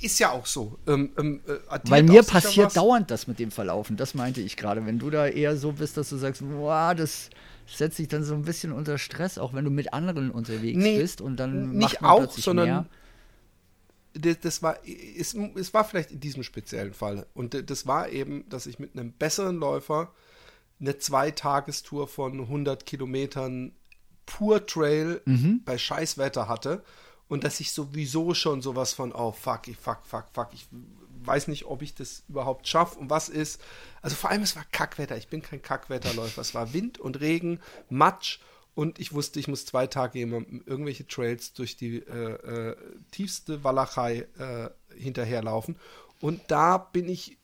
Ist ja auch so. Ähm, ähm, äh, Weil mir passiert dauernd das mit dem Verlaufen, das meinte ich gerade. Wenn du da eher so bist, dass du sagst, boah, das setzt dich dann so ein bisschen unter Stress, auch wenn du mit anderen unterwegs Nee, bist und dann nicht macht man auch, sondern mehr. Das, das war, es, es war vielleicht in diesem speziellen Fall. Und das war eben, dass ich mit einem besseren Läufer eine Zweitagestour von 100 Kilometern pur Trail Mhm. bei Scheißwetter hatte. Und dass ich sowieso schon sowas von, oh fuck, ich fuck, fuck, fuck, ich weiß nicht, ob ich das überhaupt schaffe und was ist. Also vor allem, es war Kackwetter. Ich bin kein Kackwetterläufer. Es war Wind und Regen, Matsch und ich wusste, ich muss zwei Tage jemandem irgendwelche Trails durch die äh, äh, tiefste Walachei äh, hinterherlaufen. Und da bin ich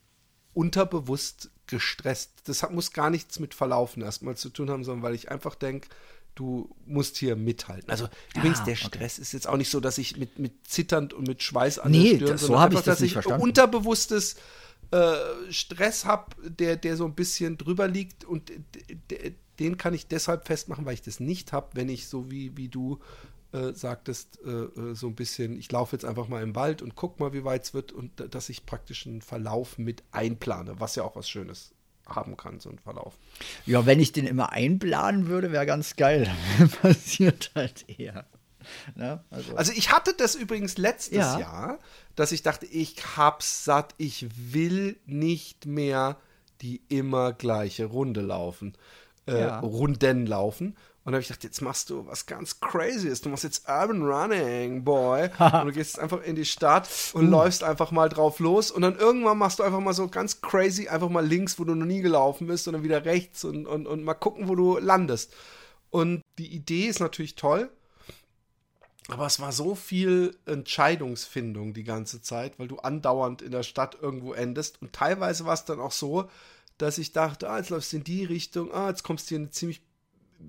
unterbewusst gestresst. Das hat, muss gar nichts mit Verlaufen erstmal zu tun haben, sondern weil ich einfach denke, du musst hier mithalten. Also übrigens, der Stress ist jetzt auch nicht so, dass ich mit, mit zitternd und mit Schweiß an Nee, Stirn, das- so sondern hab ich das dass nicht ich verstanden. unterbewusstes äh, Stress habe, der, der so ein bisschen drüber liegt und den kann ich deshalb festmachen, weil ich das nicht habe, wenn ich so wie, wie du äh, sagtest, äh, äh, so ein bisschen, ich laufe jetzt einfach mal im Wald und guck mal, wie weit es wird und dass ich praktisch einen Verlauf mit einplane, was ja auch was Schönes haben kann, so ein Verlauf. Ja, wenn ich den immer einplanen würde, wäre ganz geil. Passiert halt eher. Ne? Also, Also ich hatte das übrigens letztes Ja. Jahr, dass ich dachte, ich hab's satt, ich will nicht mehr die immer gleiche Runde laufen, äh, Ja. Runden laufen. Und dann habe ich gedacht, jetzt machst du was ganz Crazyes. Du machst jetzt Urban Running, Boy. und du gehst jetzt einfach in die Stadt Uh. und läufst einfach mal drauf los. Und dann irgendwann machst du einfach mal so ganz crazy, einfach mal links, wo du noch nie gelaufen bist, und dann wieder rechts und, und, und mal gucken, wo du landest. Und die Idee ist natürlich toll. Aber es war so viel Entscheidungsfindung die ganze Zeit, weil du andauernd in der Stadt irgendwo endest. Und teilweise war es dann auch so, dass ich dachte, ah, jetzt läufst du in die Richtung, ah, jetzt kommst du hier in eine ziemlich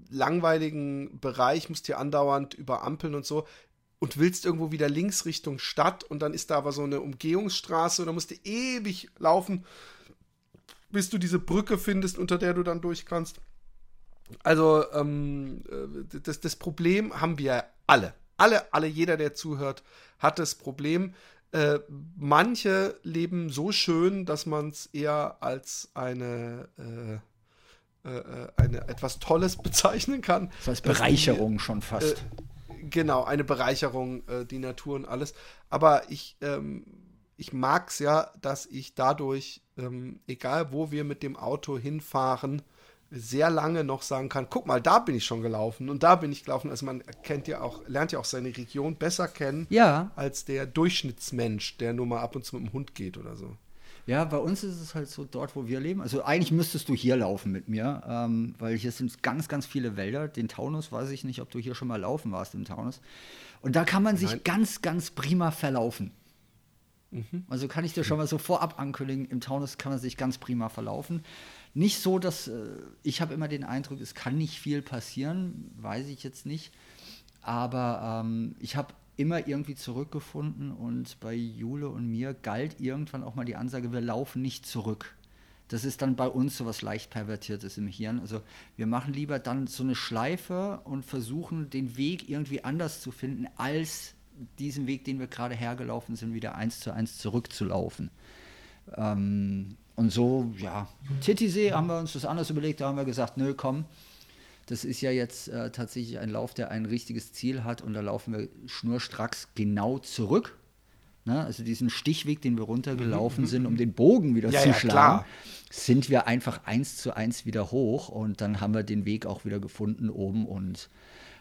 langweiligen Bereich, musst hier andauernd über Ampeln und so und willst irgendwo wieder links Richtung Stadt und dann ist da aber so eine Umgehungsstraße und dann musst du ewig laufen, bis du diese Brücke findest, unter der du dann durch kannst. Also ähm, äh, das, das Problem haben wir alle. Alle, alle, jeder, der zuhört, hat das Problem. Äh, manche leben so schön, dass man es eher als eine, äh, äh, äh, eine etwas Tolles bezeichnen kann. Das heißt Bereicherung die, schon fast. Äh, genau, eine Bereicherung, die Natur und alles. Aber ich, ähm, ich mag es ja, dass ich dadurch, ähm, egal wo wir mit dem Auto hinfahren, sehr lange noch sagen kann, guck mal, da bin ich schon gelaufen und da bin ich gelaufen. Also man kennt ja auch, lernt ja auch seine Region besser kennen ja. als der Durchschnittsmensch, der nur mal ab und zu mit dem Hund geht oder so. Ja, bei uns ist es halt so dort, wo wir leben. Also eigentlich müsstest du hier laufen mit mir, ähm, weil hier sind ganz, ganz viele Wälder. Den Taunus weiß ich nicht, ob du hier schon mal laufen warst im Taunus. Und da kann man sich Nein. ganz, ganz prima verlaufen. Mhm. Also kann ich dir schon mal so vorab ankündigen, im Taunus kann man sich ganz prima verlaufen nicht so, dass äh, ich habe immer den Eindruck, es kann nicht viel passieren, weiß ich jetzt nicht. Aber ähm, ich habe immer irgendwie zurückgefunden und bei Jule und mir galt irgendwann auch mal die Ansage, wir laufen nicht zurück. Das ist dann bei uns so was leicht pervertiertes im Hirn. Also wir machen lieber dann so eine Schleife und versuchen den Weg irgendwie anders zu finden, als diesen Weg, den wir gerade hergelaufen sind, wieder eins zu eins zurückzulaufen. Ähm, und so, ja, Titisee haben wir uns das anders überlegt, da haben wir gesagt, nö, komm, das ist ja jetzt äh, tatsächlich ein Lauf, der ein richtiges Ziel hat und da laufen wir schnurstracks genau zurück. Ne? Also diesen Stichweg, den wir runtergelaufen mhm. sind, um den Bogen wieder ja, zu ja, schlagen, klar. sind wir einfach eins zu eins wieder hoch und dann haben wir den Weg auch wieder gefunden oben und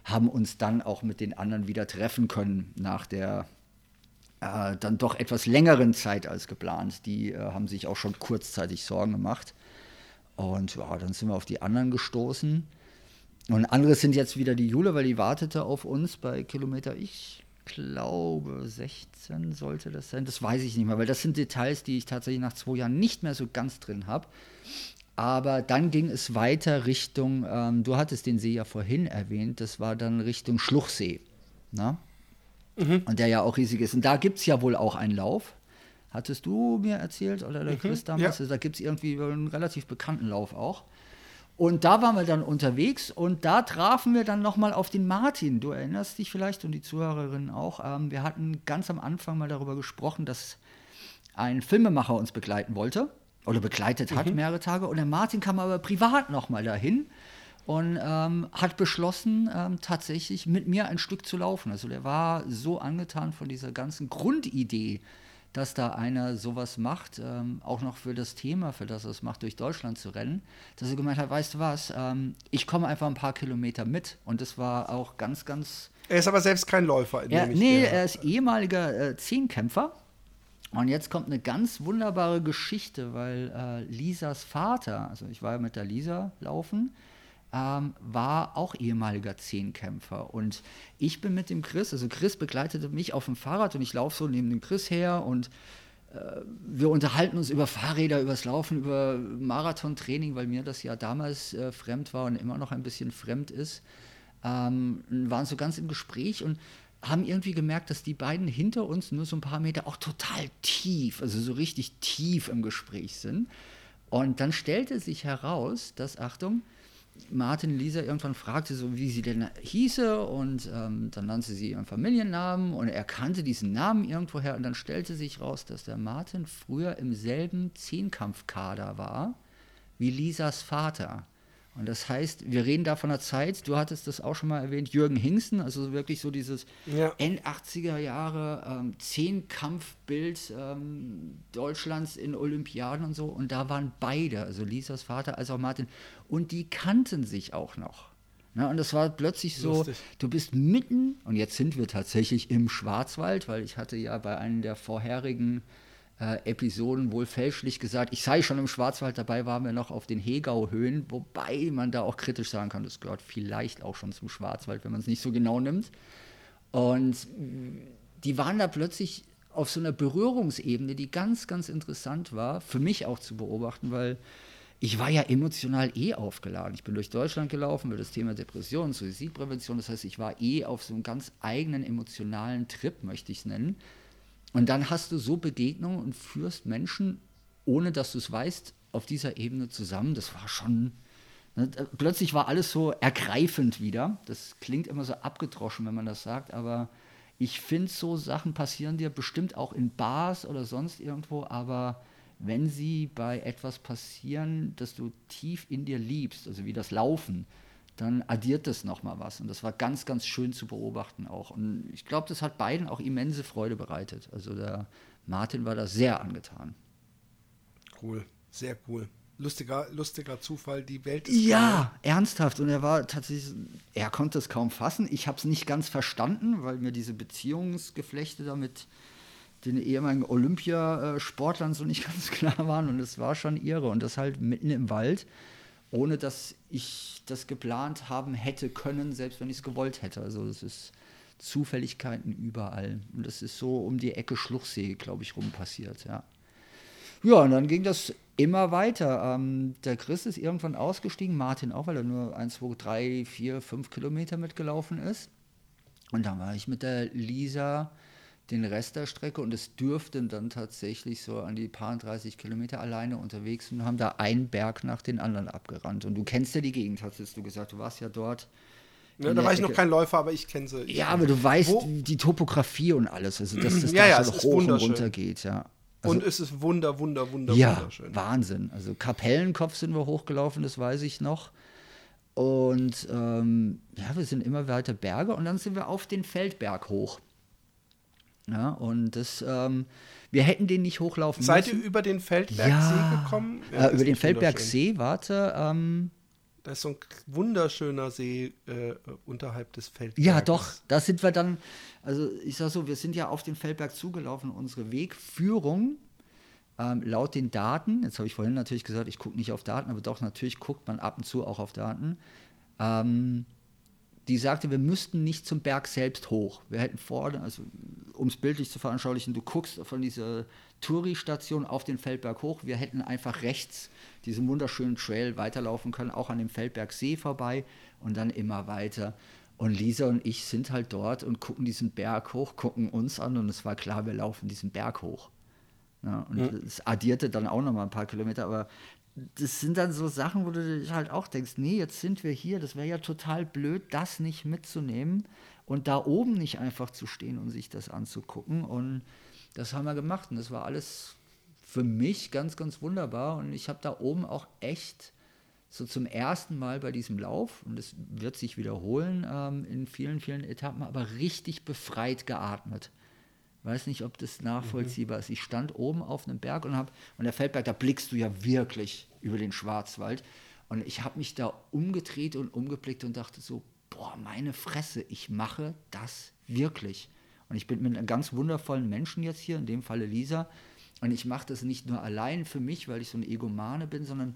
haben uns dann auch mit den anderen wieder treffen können nach der äh, dann doch etwas längeren Zeit als geplant. Die äh, haben sich auch schon kurzzeitig Sorgen gemacht. Und ja, dann sind wir auf die anderen gestoßen. Und andere sind jetzt wieder die Jule, weil die wartete auf uns bei Kilometer, ich glaube, 16 sollte das sein. Das weiß ich nicht mehr, weil das sind Details, die ich tatsächlich nach zwei Jahren nicht mehr so ganz drin habe. Aber dann ging es weiter Richtung, ähm, du hattest den See ja vorhin erwähnt, das war dann Richtung Schluchsee. Na? Mhm. und der ja auch riesig ist. Und da gibt es ja wohl auch einen Lauf. Hattest du mir erzählt oder der mhm, Chris damals? Ja. Also da gibt es irgendwie einen relativ bekannten Lauf auch. Und da waren wir dann unterwegs und da trafen wir dann nochmal auf den Martin. Du erinnerst dich vielleicht und die Zuhörerinnen auch. Ähm, wir hatten ganz am Anfang mal darüber gesprochen, dass ein Filmemacher uns begleiten wollte oder begleitet hat mhm. mehrere Tage. Und der Martin kam aber privat nochmal dahin und ähm, hat beschlossen, ähm, tatsächlich mit mir ein Stück zu laufen. Also der war so angetan von dieser ganzen Grundidee, dass da einer sowas macht, ähm, auch noch für das Thema, für das er es macht, durch Deutschland zu rennen, dass er gemeint hat, weißt du was, ähm, ich komme einfach ein paar Kilometer mit. Und das war auch ganz, ganz... Er ist aber selbst kein Läufer. Er, nee, er ist ehemaliger äh, Zehnkämpfer. Und jetzt kommt eine ganz wunderbare Geschichte, weil äh, Lisas Vater, also ich war ja mit der Lisa laufen, ähm, war auch ehemaliger Zehnkämpfer. Und ich bin mit dem Chris, also Chris begleitete mich auf dem Fahrrad und ich laufe so neben dem Chris her und äh, wir unterhalten uns über Fahrräder, übers Laufen, über Marathontraining, weil mir das ja damals äh, fremd war und immer noch ein bisschen fremd ist. Ähm, waren so ganz im Gespräch und haben irgendwie gemerkt, dass die beiden hinter uns nur so ein paar Meter auch total tief, also so richtig tief im Gespräch sind. Und dann stellte sich heraus, dass, Achtung, Martin Lisa irgendwann fragte, so wie sie denn hieße und ähm, dann nannte sie ihren Familiennamen und er kannte diesen Namen irgendwoher und dann stellte sich raus, dass der Martin früher im selben Zehnkampfkader war wie Lisas Vater. Und das heißt, wir reden da von einer Zeit, du hattest das auch schon mal erwähnt, Jürgen Hingsten, also wirklich so dieses ja. End 80er Jahre ähm, Zehnkampfbild ähm, Deutschlands in Olympiaden und so. Und da waren beide, also Lisas Vater als auch Martin, und die kannten sich auch noch. Na, und das war plötzlich so, Lustig. du bist mitten, und jetzt sind wir tatsächlich im Schwarzwald, weil ich hatte ja bei einem der vorherigen äh, Episoden wohl fälschlich gesagt, ich sei schon im Schwarzwald, dabei waren wir noch auf den Hegau-Höhen, wobei man da auch kritisch sagen kann, das gehört vielleicht auch schon zum Schwarzwald, wenn man es nicht so genau nimmt. Und die waren da plötzlich auf so einer Berührungsebene, die ganz, ganz interessant war, für mich auch zu beobachten, weil ich war ja emotional eh aufgeladen. Ich bin durch Deutschland gelaufen über das Thema Depression, Suizidprävention. Das heißt, ich war eh auf so einem ganz eigenen emotionalen Trip, möchte ich es nennen. Und dann hast du so Begegnungen und führst Menschen, ohne dass du es weißt, auf dieser Ebene zusammen. Das war schon. Ne, plötzlich war alles so ergreifend wieder. Das klingt immer so abgedroschen, wenn man das sagt, aber ich finde, so Sachen passieren dir bestimmt auch in Bars oder sonst irgendwo, aber wenn sie bei etwas passieren, das du tief in dir liebst, also wie das Laufen, dann addiert das nochmal was. Und das war ganz, ganz schön zu beobachten auch. Und ich glaube, das hat beiden auch immense Freude bereitet. Also der Martin war da sehr angetan. Cool, sehr cool. Lustiger, lustiger Zufall, die Welt ist. Ja, geil. ernsthaft. Und er war tatsächlich, er konnte es kaum fassen. Ich habe es nicht ganz verstanden, weil mir diese Beziehungsgeflechte damit den ehemaligen Olympiasportlern so nicht ganz klar waren. Und es war schon irre. Und das halt mitten im Wald, ohne dass ich das geplant haben hätte können, selbst wenn ich es gewollt hätte. Also es ist Zufälligkeiten überall. Und das ist so um die Ecke Schluchsee, glaube ich, rum passiert, ja. Ja, und dann ging das immer weiter. Ähm, der Chris ist irgendwann ausgestiegen, Martin auch, weil er nur 1, 2, 3, 4, 5 Kilometer mitgelaufen ist. Und dann war ich mit der Lisa den Rest der Strecke und es dürften dann tatsächlich so an die paar 30 Kilometer alleine unterwegs und haben da einen Berg nach den anderen abgerannt. Und du kennst ja die Gegend, hattest du gesagt, du warst ja dort. Ja, da war ich noch kein Läufer, aber ich kenne sie. Ich ja, aber du weißt Wo? die Topografie und alles, also dass das ja, da ja, so hoch und runter geht, ja. Also, und es ist wunder, wunder, wunder, ja, wunderschön. Wahnsinn. Also Kapellenkopf sind wir hochgelaufen, das weiß ich noch. Und ähm, ja, wir sind immer weiter Berge und dann sind wir auf den Feldberg hoch. Ja, und das, ähm, wir hätten den nicht hochlaufen Seid müssen. ihr über den Feldbergsee ja, gekommen? Ja, äh, über den Feldbergsee, warte. Ähm, da ist so ein wunderschöner See äh, unterhalb des Feldbergs. Ja, doch, da sind wir dann, also ich sag so, wir sind ja auf den Feldberg zugelaufen. Unsere Wegführung ähm, laut den Daten, jetzt habe ich vorhin natürlich gesagt, ich gucke nicht auf Daten, aber doch, natürlich guckt man ab und zu auch auf Daten. Ähm, die sagte, wir müssten nicht zum Berg selbst hoch. Wir hätten vorne, also um es bildlich zu veranschaulichen, du guckst von dieser Touri-Station auf den Feldberg hoch. Wir hätten einfach rechts diesen wunderschönen Trail weiterlaufen können, auch an dem Feldbergsee vorbei und dann immer weiter. Und Lisa und ich sind halt dort und gucken diesen Berg hoch, gucken uns an und es war klar, wir laufen diesen Berg hoch. Ja, und es mhm. addierte dann auch noch mal ein paar Kilometer, aber das sind dann so Sachen, wo du dich halt auch denkst, nee, jetzt sind wir hier, das wäre ja total blöd, das nicht mitzunehmen und da oben nicht einfach zu stehen und sich das anzugucken. Und das haben wir gemacht und das war alles für mich ganz, ganz wunderbar. Und ich habe da oben auch echt so zum ersten Mal bei diesem Lauf, und es wird sich wiederholen ähm, in vielen, vielen Etappen, aber richtig befreit geatmet weiß nicht, ob das nachvollziehbar mhm. ist. Ich stand oben auf einem Berg und habe, und der Feldberg, da blickst du ja wirklich über den Schwarzwald. Und ich habe mich da umgedreht und umgeblickt und dachte so, boah, meine Fresse, ich mache das wirklich. Und ich bin mit einem ganz wundervollen Menschen jetzt hier, in dem Falle Lisa. Und ich mache das nicht nur allein für mich, weil ich so ein Egomane bin, sondern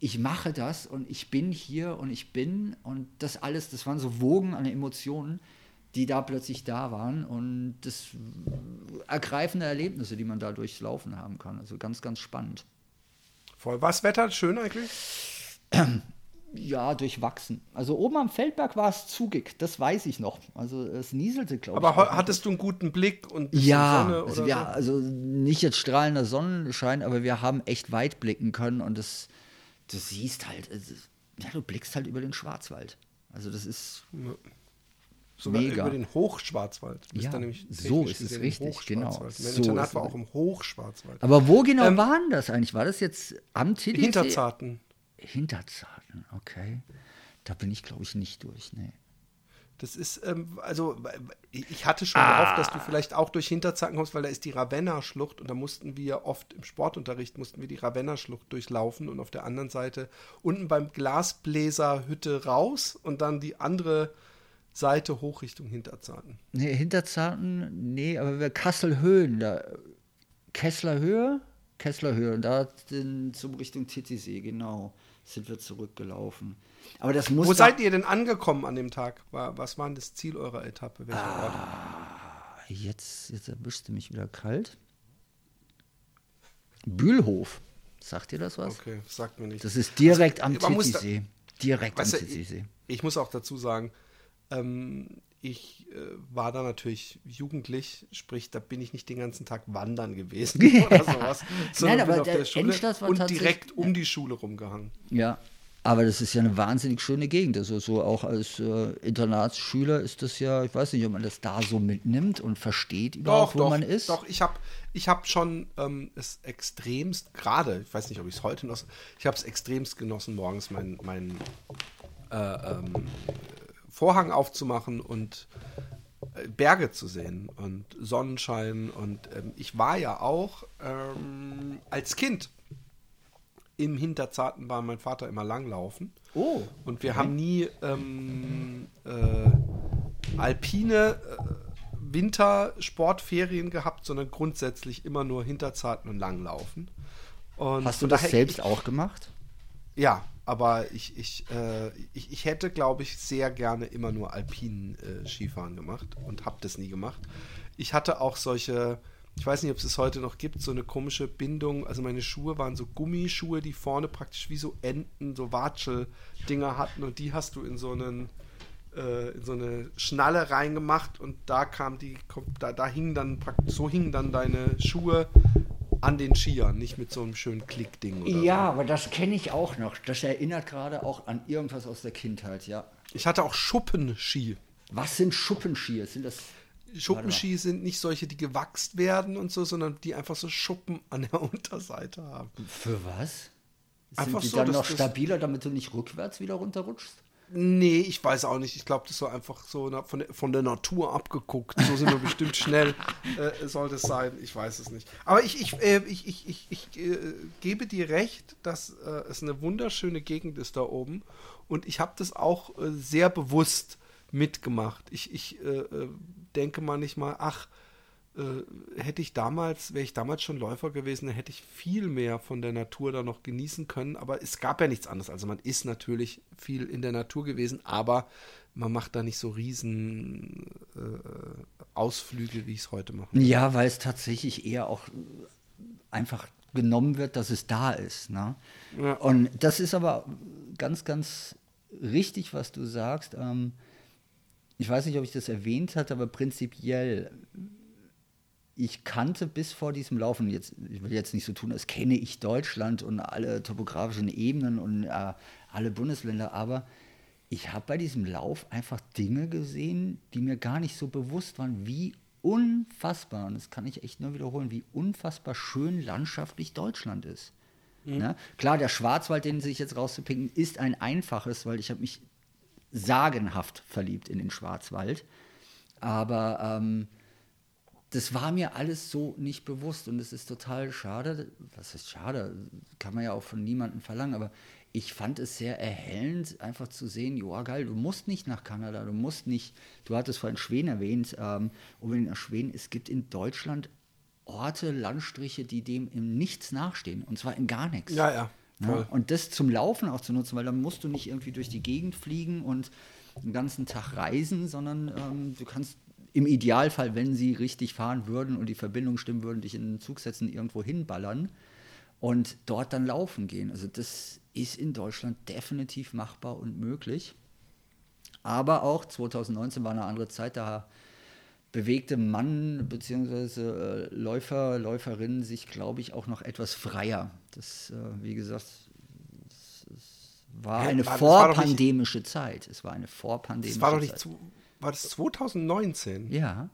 ich mache das und ich bin hier und ich bin und das alles, das waren so Wogen an Emotionen, die da plötzlich da waren und das ergreifende Erlebnisse, die man da durchlaufen haben kann. Also ganz, ganz spannend. Voll. Was Wetter? Schön eigentlich? Ja, durchwachsen. Also oben am Feldberg war es zugig, das weiß ich noch. Also es nieselte, glaube ich. Aber hattest du einen guten Blick und ja, Sonne also, ja, so? also nicht jetzt strahlender Sonnenschein, aber wir haben echt weit blicken können und das, du siehst halt, ja, du blickst halt über den Schwarzwald. Also das ist. Ja. Sogar Mega. über den Hochschwarzwald. ja, so ist es richtig, genau. Mein so Internat war auch im Hochschwarzwald. Aber wo genau ähm, waren das eigentlich? War das jetzt am TDC? Hinterzarten. Hinterzarten, okay. Da bin ich, glaube ich, nicht durch, nee. Das ist, ähm, also, ich hatte schon ah. gehofft, dass du vielleicht auch durch Hinterzarten kommst, weil da ist die Ravenna-Schlucht und da mussten wir oft im Sportunterricht, mussten wir die Ravenna-Schlucht durchlaufen und auf der anderen Seite unten beim Glasbläserhütte raus und dann die andere Seite hoch Richtung Hinterzarten. Nee, Hinterzarten, nee, aber wir Kasselhöhen, da Kesslerhöhe, Kesslerhöhe, da sind zum Richtung Titisee, genau, sind wir zurückgelaufen. Aber das muss. Wo seid ihr denn angekommen an dem Tag? Was war denn das Ziel eurer Etappe? Welcher ah, Ort? Jetzt, jetzt erwischte mich wieder kalt. Bühlhof Sagt dir das was? Okay, sagt mir nicht. Das ist direkt am muss da- Titisee. Direkt am Titisee. ich, ich muss auch dazu sagen, ähm, ich äh, war da natürlich jugendlich, sprich, da bin ich nicht den ganzen Tag wandern gewesen oder sowas, sondern aber bin auf der der Schule Endstadt war und direkt um die Schule rumgehangen. Ja, aber das ist ja eine wahnsinnig schöne Gegend. Also so auch als äh, Internatsschüler ist das ja, ich weiß nicht, ob man das da so mitnimmt und versteht überhaupt, Doch, wo doch, man ist. doch. Ich habe ich hab schon ähm, es extremst, gerade, ich weiß nicht, ob ich es heute noch, ich habe es extremst genossen, morgens meinen mein, äh, ähm, Vorhang aufzumachen und äh, Berge zu sehen und Sonnenschein. Und ähm, ich war ja auch ähm, als Kind im Hinterzarten war mein Vater immer langlaufen. Oh, Und wir haben nie ähm, äh, alpine äh, Wintersportferien gehabt, sondern grundsätzlich immer nur Hinterzarten und Langlaufen. Und Hast du das selbst auch gemacht? Ja, aber ich, ich, äh, ich, ich hätte, glaube ich, sehr gerne immer nur alpinen äh, Skifahren gemacht und habe das nie gemacht. Ich hatte auch solche, ich weiß nicht, ob es es heute noch gibt, so eine komische Bindung. Also meine Schuhe waren so Gummischuhe, die vorne praktisch wie so Enten, so Watschel-Dinger hatten und die hast du in so einen äh, in so eine Schnalle reingemacht und da kam die, da, da hingen dann so hingen dann deine Schuhe an den Skiern, nicht mit so einem schönen Klickding oder so. Ja, aber das kenne ich auch noch. Das erinnert gerade auch an irgendwas aus der Kindheit, ja. Ich hatte auch Schuppenski. Was sind Schuppenskier? Sind das Schuppenski sind nicht solche, die gewachst werden und so, sondern die einfach so Schuppen an der Unterseite haben. für was? Sind Einfach die so, dann noch stabiler, damit du nicht rückwärts wieder runterrutschst? Nee, ich weiß auch nicht. Ich glaube, das war einfach so von der, von der Natur abgeguckt. So sind wir bestimmt schnell, äh, soll das sein. Ich weiß es nicht. Aber ich, ich, äh, ich, ich, ich, ich äh, gebe dir recht, dass äh, es eine wunderschöne Gegend ist da oben. Und ich habe das auch äh, sehr bewusst mitgemacht. Ich, ich äh, äh, denke manchmal, ach, äh, hätte ich damals, wäre ich damals schon Läufer gewesen, dann hätte ich viel mehr von der Natur da noch genießen können. Aber es gab ja nichts anderes. Also man ist natürlich viel in der Natur gewesen, aber man macht da nicht so riesen äh, Ausflüge, wie ich es heute mache. Ja, weil es tatsächlich eher auch einfach genommen wird, dass es da ist. Ne? Ja. Und das ist aber ganz, ganz richtig, was du sagst. Ähm, ich weiß nicht, ob ich das erwähnt hatte, aber prinzipiell, ich kannte bis vor diesem Laufen, jetzt, ich will jetzt nicht so tun, als kenne ich Deutschland und alle topografischen Ebenen und äh, alle Bundesländer, aber ich habe bei diesem Lauf einfach Dinge gesehen, die mir gar nicht so bewusst waren, wie unfassbar, und das kann ich echt nur wiederholen, wie unfassbar schön landschaftlich Deutschland ist. Ne? Klar, der Schwarzwald, den sich jetzt rauszupinken, ist ein einfaches, weil ich habe mich sagenhaft verliebt in den Schwarzwald. Aber ähm, das war mir alles so nicht bewusst und es ist total schade. Was ist schade? Kann man ja auch von niemandem verlangen, aber ich fand es sehr erhellend, einfach zu sehen, ja geil, du musst nicht nach Kanada, du musst nicht, du hattest vorhin Schweden erwähnt, ähm, unbedingt nach Schweden, es gibt in Deutschland Orte, Landstriche, die dem im Nichts nachstehen und zwar in gar nichts. Ja, ja, Ja, voll. und das zum Laufen auch zu nutzen, weil dann musst du nicht irgendwie durch die Gegend fliegen und den ganzen Tag reisen, sondern ähm, du kannst im Idealfall, wenn sie richtig fahren würden und die Verbindung stimmen würden, dich in einen Zug setzen, irgendwo hinballern und dort dann laufen gehen. Also das ist in Deutschland definitiv machbar und möglich. Aber auch 2019 war eine andere Zeit, da bewegte Mann bzw. Äh, Läufer, Läuferinnen sich, glaube ich, auch noch etwas freier. Das, äh, wie gesagt, es, es war eine war- das war nicht- vorpandemische Zeit. Es war eine vorpandemische Das war doch nicht Zeit. zu, war das 2019? Ja,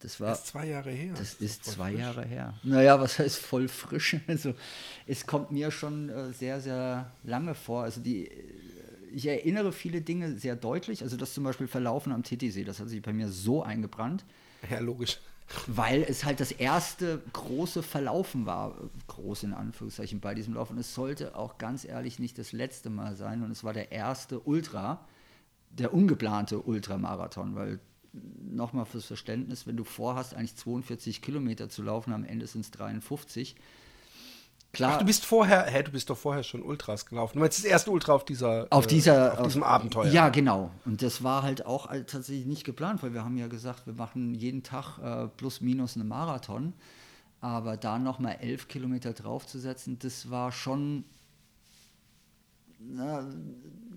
das war. Das ist zwei Jahre her. Das ist voll zwei frisch. Jahre her. Naja, was heißt voll frisch? Also, es kommt mir schon äh, sehr, sehr lange vor. Also, die, äh, ich erinnere viele Dinge sehr deutlich. Also, das zum Beispiel Verlaufen am TTC, das hat sich bei mir so eingebrannt, Ja, logisch. weil es halt das erste große Verlaufen war. Groß in Anführungszeichen bei diesem Lauf. Und es sollte auch ganz ehrlich nicht das letzte Mal sein. Und es war der erste Ultra, der ungeplante Ultramarathon, weil nochmal fürs Verständnis, wenn du vorhast, eigentlich 42 Kilometer zu laufen, am Ende sind es 53. Klar, Ach, du bist vorher, hä, du bist doch vorher schon Ultras gelaufen. Du meinst das erste Ultra auf dieser, auf äh, dieser auf diesem Abenteuer. Ja, genau. Und das war halt auch tatsächlich nicht geplant, weil wir haben ja gesagt, wir machen jeden Tag äh, plus minus einen Marathon. aber da nochmal elf Kilometer draufzusetzen, das war schon na,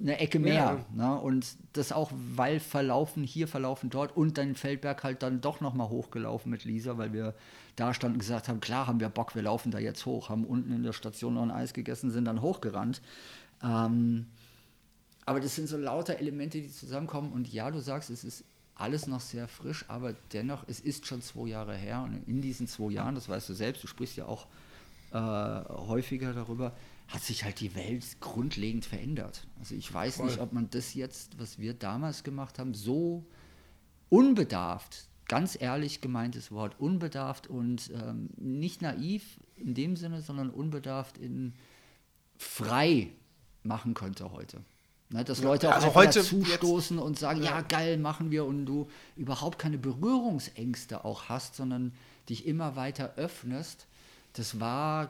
eine Ecke mehr. Ja. Ne? Und das auch, weil verlaufen hier, verlaufen dort und dann Feldberg halt dann doch nochmal hochgelaufen mit Lisa, weil wir da standen und gesagt haben, klar haben wir Bock, wir laufen da jetzt hoch, haben unten in der Station noch ein Eis gegessen, sind dann hochgerannt. Ähm, aber das sind so lauter Elemente, die zusammenkommen. Und ja, du sagst, es ist alles noch sehr frisch, aber dennoch, es ist schon zwei Jahre her. Und in diesen zwei Jahren, das weißt du selbst, du sprichst ja auch äh, häufiger darüber, hat sich halt die Welt grundlegend verändert. Also ich weiß Voll. nicht, ob man das jetzt, was wir damals gemacht haben, so unbedarft, ganz ehrlich gemeintes Wort, unbedarft und ähm, nicht naiv in dem Sinne, sondern unbedarft in frei machen könnte heute. Ne, dass Leute auch also einfach heute dazustoßen und sagen, ja. geil, machen wir und du überhaupt keine Berührungsängste auch hast, sondern dich immer weiter öffnest. Das war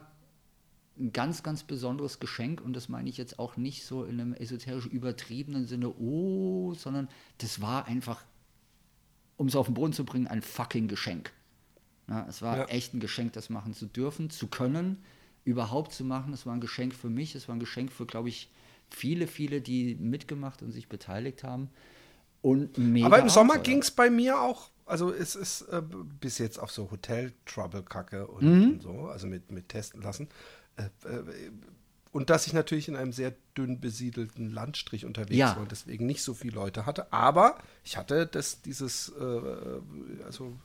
ein ganz, ganz besonderes Geschenk und das meine ich jetzt auch nicht so in einem esoterisch übertriebenen Sinne, oh, sondern das war einfach, um es auf den Boden zu bringen, ein fucking Geschenk. Ja, es war Ja. echt ein Geschenk, das machen zu dürfen, zu können, überhaupt zu machen. Es war ein Geschenk für mich, es war ein Geschenk für, glaube ich, viele, viele, die mitgemacht und sich beteiligt haben. Und mega Aber im Sommer ging es bei mir auch, also es ist äh, bis jetzt auf so Hotel-Trouble-Kacke und, Mhm. und so, also mit, mit testen lassen. Äh, äh, und dass ich natürlich in einem sehr dünn besiedelten Landstrich unterwegs Ja. war und deswegen nicht so viele Leute hatte. Aber ich hatte das, dieses, äh, also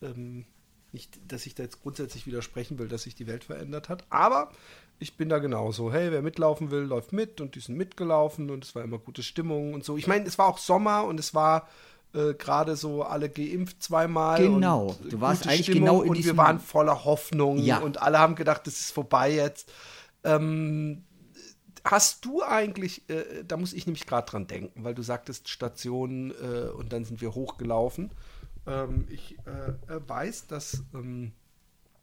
ähm, nicht, dass ich da jetzt grundsätzlich widersprechen will, dass sich die Welt verändert hat, aber ich bin da genauso. Hey, wer mitlaufen will, läuft mit und die sind mitgelaufen und es war immer gute Stimmung und so. Ich meine, es war auch Sommer und es war äh, gerade so alle geimpft zweimal. Genau. Du warst eigentlich Stimmung genau in Und wir waren voller Hoffnung Ja. und alle haben gedacht, das ist vorbei jetzt. Ähm, Hast du eigentlich, äh, da muss ich nämlich gerade dran denken, weil du sagtest Station äh, und dann sind wir hochgelaufen. Ähm, ich äh, äh, weiß, dass ähm,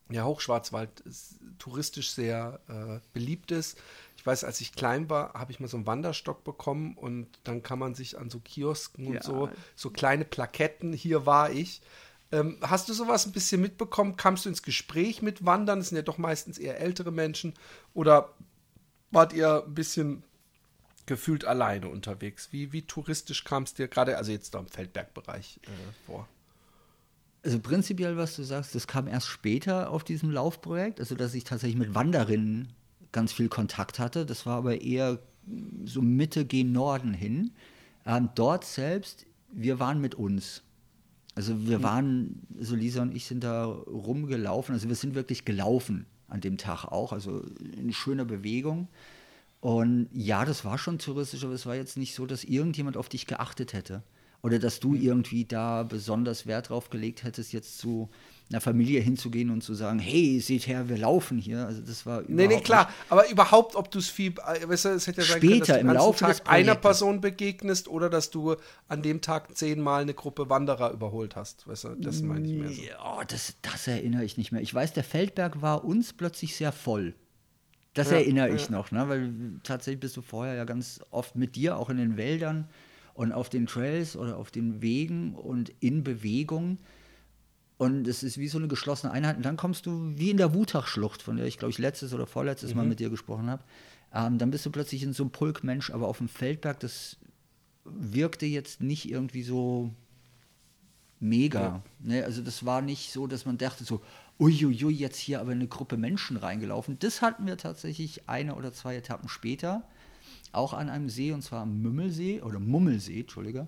ja, Hochschwarzwald ist, touristisch sehr äh, beliebt ist. Ich weiß, als ich klein war, habe ich mal so einen Wanderstock bekommen und dann kann man sich an so Kiosken und Ja. so, so kleine Plaketten, hier war ich. Ähm, hast du sowas ein bisschen mitbekommen? Kamst du ins Gespräch mit Wandern? Das sind ja doch meistens eher ältere Menschen. Oder wart ihr ein bisschen gefühlt alleine unterwegs? Wie, wie touristisch kam es dir gerade, also jetzt da im Feldbergbereich äh, vor? Also prinzipiell, was du sagst, das kam erst später auf diesem Laufprojekt, also dass ich tatsächlich mit Wanderinnen ganz viel Kontakt hatte. Das war aber eher so Mitte gen Norden hin. Ähm, dort selbst, wir waren mit uns. Also wir waren, also Lisa und ich sind da rumgelaufen, also wir sind wirklich gelaufen an dem Tag auch, also in schöner Bewegung. Und ja, das war schon touristisch, aber es war jetzt nicht so, dass irgendjemand auf dich geachtet hätte. Oder dass du irgendwie da besonders Wert drauf gelegt hättest, jetzt zu einer Familie hinzugehen und zu sagen, hey, seht her, wir laufen hier. Also das war Nee, nee, überhaupt klar. Aber überhaupt, ob du es viel, äh, weißt du, es hätte ja sein können, dass Später du im Laufe Tag einer. Person begegnest oder dass du an dem Tag zehnmal eine Gruppe Wanderer überholt hast. Weißt du, das meine ich mehr so. Ja, das, das erinnere ich nicht mehr. Ich weiß, der Feldberg war uns plötzlich sehr voll. Das Ja, erinnere ja. ich noch, ne? weil tatsächlich bist du vorher ja ganz oft mit dir, auch in den Wäldern und auf den Trails oder auf den Wegen und in Bewegung. Und es ist wie so eine geschlossene Einheit. Und dann kommst du wie in der Wutachschlucht, von der ich, glaube ich, letztes oder vorletztes Mhm. Mal mit dir gesprochen habe. Ähm, dann bist du plötzlich in so einem Pulkmensch, aber auf dem Feldberg, das wirkte jetzt nicht irgendwie so mega. Ne? Also das war nicht so, dass man dachte so, uiuiui, jetzt hier aber eine Gruppe Menschen reingelaufen. Das hatten wir tatsächlich eine oder zwei Etappen später, auch an einem See, und zwar am Mümmelsee oder Mummelsee, Entschuldige.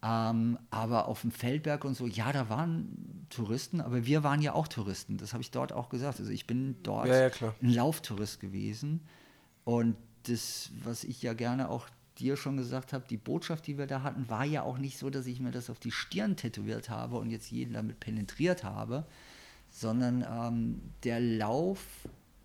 Ähm, aber auf dem Feldberg und so, ja, da waren Touristen, aber wir waren ja auch Touristen. Das habe ich dort auch gesagt. Also ich bin dort Ja, ja, ein Lauftourist gewesen. Und das, was ich ja gerne auch dir schon gesagt habe, die Botschaft, die wir da hatten, war ja auch nicht so, dass ich mir das auf die Stirn tätowiert habe und jetzt jeden damit penetriert habe, sondern ähm, der Lauf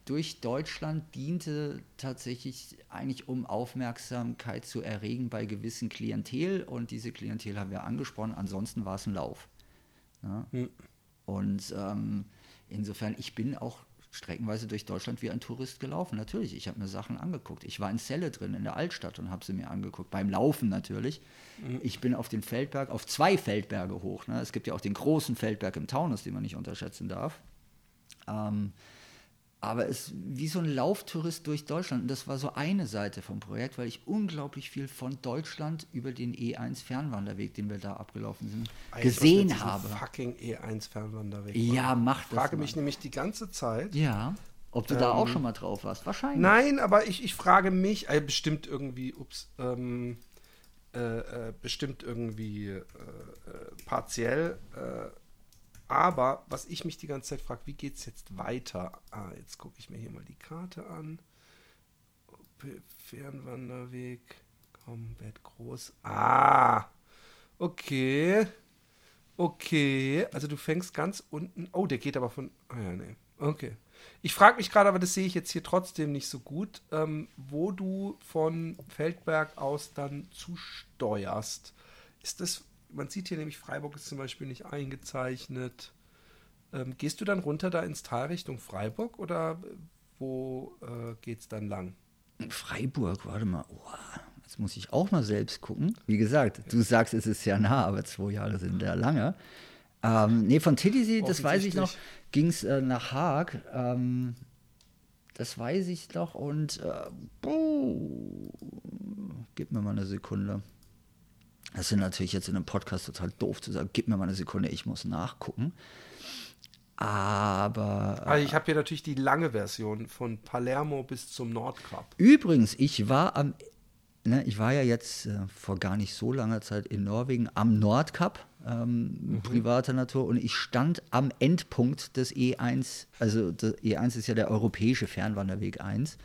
durch Deutschland diente tatsächlich eigentlich, um Aufmerksamkeit zu erregen bei gewissen Klientel und diese Klientel haben wir angesprochen, ansonsten war es ein Lauf. Ja? Und ähm, insofern, ich bin auch streckenweise durch Deutschland wie ein Tourist gelaufen. Natürlich, ich habe mir Sachen angeguckt. Ich war in Celle drin, in der Altstadt und habe sie mir angeguckt. Beim Laufen natürlich. Ich bin auf den Feldberg, auf zwei Feldberge hoch. Ne? Es gibt ja auch den großen Feldberg im Taunus, den man nicht unterschätzen darf. Ähm, aber es ist wie so ein Lauftourist durch Deutschland. Und das war so eine Seite vom Projekt, weil ich unglaublich viel von Deutschland über den E1 Fernwanderweg, den wir da abgelaufen sind, Eigentlich gesehen habe. Fucking E1 Fernwanderweg. Ja, mach Ich das. frage mal. mich nämlich die ganze Zeit. Ja. Ob du da auch schon mal drauf warst? Wahrscheinlich. Nein, aber ich, ich frage mich, äh, bestimmt irgendwie, ups, ähm, äh, äh, bestimmt irgendwie äh, äh, partiell, äh, aber was ich mich die ganze Zeit frage, wie geht es jetzt weiter? Ah, jetzt gucke ich mir hier mal die Karte an. Fernwanderweg, komplett groß. Ah, okay. Okay, also du fängst ganz unten. Oh, der geht aber von. Ah ja, nee. Okay. Ich frage mich gerade, aber das sehe ich jetzt hier trotzdem nicht so gut, ähm, wo du von Feldberg aus dann zusteuerst. Ist das, man sieht hier nämlich, Freiburg ist zum Beispiel nicht eingezeichnet. Ähm, gehst du dann runter da ins Tal Richtung Freiburg oder wo äh, geht's dann lang? Freiburg, warte mal. Oh, jetzt muss ich auch mal selbst gucken. Wie gesagt, du sagst, es ist ja nah, aber zwei Jahre sind ja lange. Ähm, nee, von Titisee, das weiß ich noch, ging es äh, nach Haag. Ähm, das weiß ich noch und äh, buh, gib mir mal eine Sekunde. Das ist natürlich jetzt in einem Podcast total doof zu sagen, gib mir mal eine Sekunde, ich muss nachgucken. Aber äh, Also ich habe hier natürlich die lange Version von Palermo bis zum Nordkap. Übrigens, ich war am, ne, ich war ja jetzt äh, vor gar nicht so langer Zeit in Norwegen am Nordkap, ähm, privater Natur, und ich stand am Endpunkt des E1, also der E1 ist ja der europäische Fernwanderweg 1,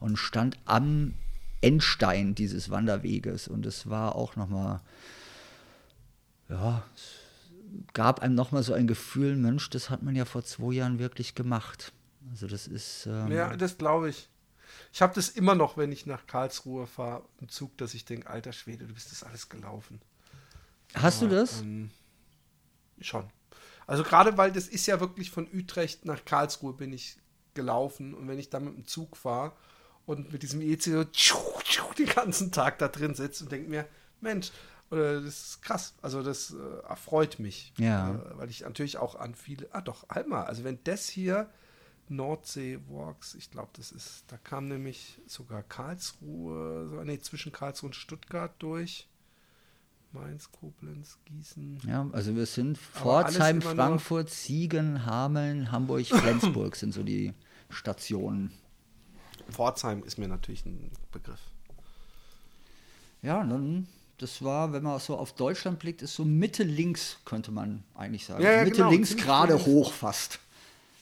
und stand am Endstein dieses Wanderweges. Und es war auch nochmal, ja, es gab einem nochmal so ein Gefühl, Mensch, das hat man ja vor zwei Jahren wirklich gemacht. Also das ist. Ähm, Ja, das glaube ich. Ich habe das immer noch, wenn ich nach Karlsruhe fahre, im Zug, dass ich denke, alter Schwede, du bist das alles gelaufen. Hast du Aber, das? Ähm, schon. Also gerade weil das ist ja wirklich von Utrecht nach Karlsruhe bin ich gelaufen und wenn ich dann mit dem Zug fahre und mit diesem EC so tschu, tschu, den ganzen Tag da drin sitze und denke mir, Mensch, das ist krass. Also das äh, erfreut mich. Ja. Äh, weil ich natürlich auch an viele, ah doch, halt mal, also wenn das hier Nordsee Walks, ich glaube, das ist, da kam nämlich sogar Karlsruhe, so, nee, zwischen Karlsruhe und Stuttgart durch. Mainz, Koblenz, Gießen. Ja, also wir sind Pforzheim, Frankfurt, Siegen, Hameln, Hamburg, Flensburg sind so die Stationen. Pforzheim ist mir natürlich ein Begriff. Ja, dann, das war, wenn man so auf Deutschland blickt, ist so Mitte links, könnte man eigentlich sagen. Ja, ja, Mitte genau, links gerade hoch fast.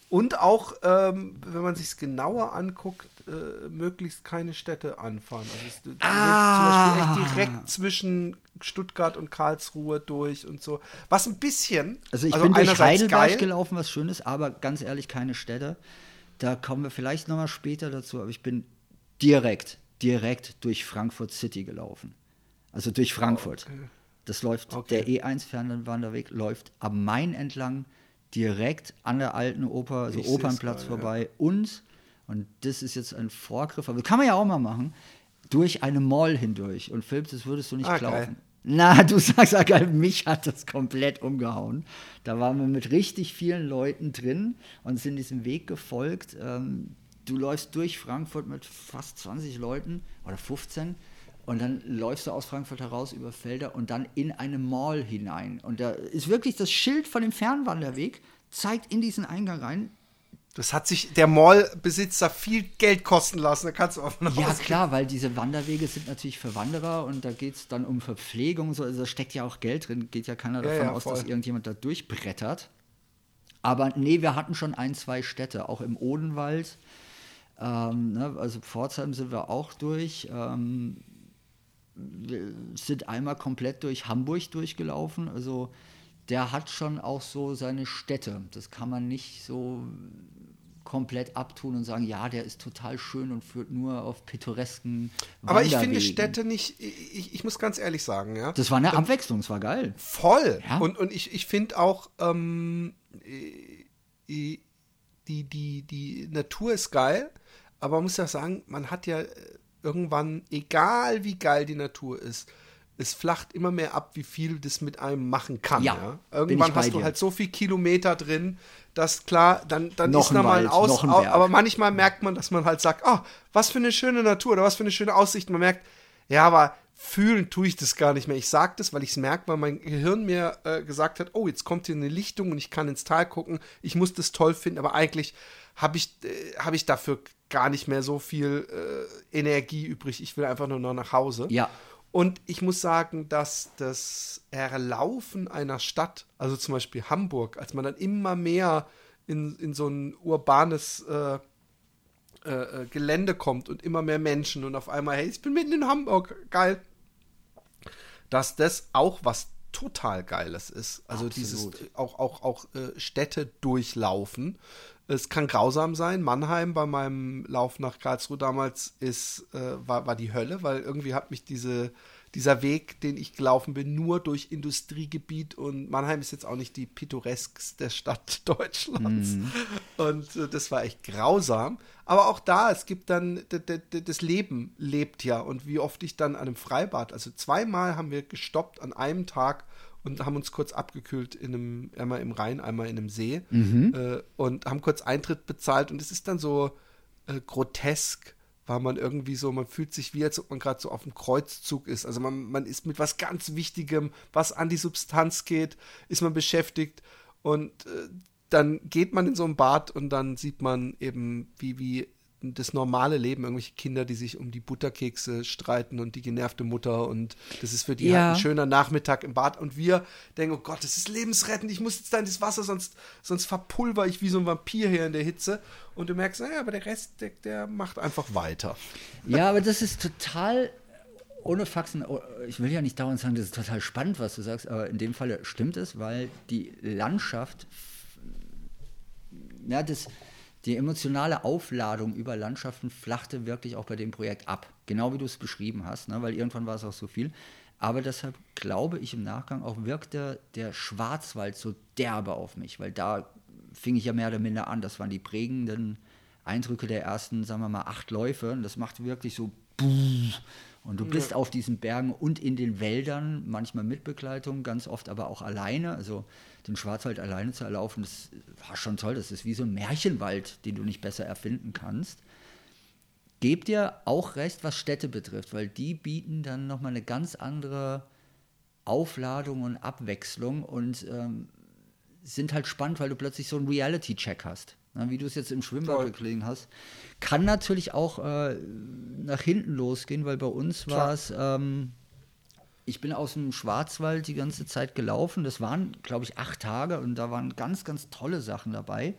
Und auch, ähm, wenn man sich es genauer anguckt, äh, möglichst keine Städte anfahren. Also es, Ah. zum Beispiel echt direkt zwischen Stuttgart und Karlsruhe durch und so. Was ein bisschen. Also ich bin durch Heidelberg geil, gelaufen, was Schönes, aber ganz ehrlich, keine Städte. Da kommen wir vielleicht nochmal später dazu, aber ich bin direkt, direkt durch Frankfurt City gelaufen. Also durch Frankfurt. Das läuft, Okay. der E1 Fernwanderweg läuft am Main entlang, direkt an der alten Oper, also Ich Opernplatz gerade, ja. vorbei und, und das ist jetzt ein Vorgriff, aber kann man ja auch mal machen, durch eine Mall hindurch. Und Philipp, das würdest du nicht Ah, glauben. Na, du sagst ja geil, mich hat das komplett umgehauen. Da waren wir mit richtig vielen Leuten drin und sind diesem Weg gefolgt. Ähm, du läufst durch Frankfurt mit fast 20 Leuten oder 15 und dann läufst du aus Frankfurt heraus über Felder und dann in eine Mall hinein. Und da ist wirklich das Schild von dem Fernwanderweg, zeigt in diesen Eingang rein. Das hat sich der Mallbesitzer viel Geld kosten lassen. Da kannst du auch noch Ja, klar, weil diese Wanderwege sind natürlich für Wanderer und da geht es dann um Verpflegung so. Also da steckt ja auch Geld drin. Geht ja keiner Ja, davon ja, aus, voll. dass irgendjemand da durchbrettert. Aber nee, wir hatten schon ein, zwei Städte, auch im Odenwald. Ähm, ne, also Pforzheim sind wir auch durch. Ähm, wir sind einmal komplett durch Hamburg durchgelaufen. Also der hat schon auch so seine Städte. Das kann man nicht so komplett abtun und sagen, ja, der ist total schön und führt nur auf pittoresken Aber ich finde. Städte nicht, ich, ich muss ganz ehrlich sagen, ja. Das war eine Abwechslung, das war geil. Voll. Ja. Und, und ich, ich finde auch, ähm, äh, die, die, die Natur ist geil, aber man muss ja sagen, man hat ja äh, irgendwann, egal wie geil die Natur ist, es flacht immer mehr ab, wie viel das mit einem machen kann. Ja, Ja, Irgendwann hast du dir. halt so viel Kilometer drin, dass klar, dann, dann Noch ist ein nochmal ein Aus, ein aber manchmal merkt man, dass man halt sagt, oh, was für eine schöne Natur oder was für eine schöne Aussicht. Man merkt, ja, aber fühlen tue ich das gar nicht mehr. Ich sage das, weil ich es merke, weil mein Gehirn mir äh, gesagt hat, oh, jetzt kommt hier eine Lichtung und ich kann ins Tal gucken. Ich muss das toll finden, aber eigentlich habe ich, äh, hab ich dafür gar nicht mehr so viel äh, Energie übrig. Ich will einfach nur noch nach Hause. Ja. Und ich muss sagen, dass das Erlaufen einer Stadt, also zum Beispiel Hamburg, als man dann immer mehr in, in so ein urbanes äh, äh, äh, Gelände kommt und immer mehr Menschen und auf einmal, hey, ich bin mitten in Hamburg, geil, dass das auch was total Geiles ist. Also dieses Absolut. auch, auch, auch äh, Städte durchlaufen. Es kann grausam sein. Mannheim bei meinem Lauf nach Karlsruhe damals ist, äh, war, war die Hölle, weil irgendwie hat mich diese, dieser Weg, den ich gelaufen bin, nur durch Industriegebiet und Mannheim ist jetzt auch nicht die pittoreskste Stadt Deutschlands. Und äh, das war echt grausam. Aber auch da, es gibt dann, das Leben lebt ja. Und wie oft ich dann an einem Freibad, also zweimal haben wir gestoppt an einem Tag und haben uns kurz abgekühlt in einem, einmal im Rhein, einmal in einem See äh, und haben kurz Eintritt bezahlt. Und es ist dann so äh, grotesk, weil man irgendwie so, man fühlt sich wie, als ob man gerade so auf dem Kreuzzug ist. Also man, man ist mit was ganz Wichtigem, was an die Substanz geht, ist man beschäftigt und äh, dann geht man in so ein Bad und dann sieht man eben, wie, wie das normale Leben, irgendwelche Kinder, die sich um die Butterkekse streiten und die genervte Mutter und das ist für die Ja. halt ein schöner Nachmittag im Bad und wir denken, oh Gott, das ist lebensrettend, ich muss jetzt da in das Wasser, sonst, sonst verpulver ich wie so ein Vampir hier in der Hitze und du merkst, naja, aber der Rest, der, der macht einfach weiter. Ja, aber das ist total ohne Faxen. oh, Ich will ja nicht dauernd sagen, das ist total spannend, was du sagst, aber in dem Fall stimmt es, weil die Landschaft, ja, das, die emotionale Aufladung über Landschaften flachte wirklich auch bei dem Projekt ab. Genau wie du es beschrieben hast, ne? weil irgendwann war es auch so viel. Aber deshalb glaube ich im Nachgang auch wirkte der Schwarzwald so derbe auf mich, weil da fing ich ja mehr oder minder an. Das waren die prägenden Eindrücke der ersten, sagen wir mal, acht Läufe. Und das macht wirklich so und du bist auf diesen Bergen und in den Wäldern, manchmal mit Begleitung, ganz oft aber auch alleine. Also den Schwarzwald alleine zu erlaufen, das war schon toll. Das ist wie so ein Märchenwald, den du nicht besser erfinden kannst. Gebt dir auch recht, was Städte betrifft, weil die bieten dann nochmal eine ganz andere Aufladung und Abwechslung und ähm, sind halt spannend, weil du plötzlich so einen Reality-Check hast. Na, wie du es jetzt im Schwimmbad Toll. gelegen hast. Kann natürlich auch äh, nach hinten losgehen, weil bei uns war es, ähm, ich bin aus dem Schwarzwald die ganze Zeit gelaufen. Das waren, glaube ich, acht Tage und da waren ganz, ganz tolle Sachen dabei.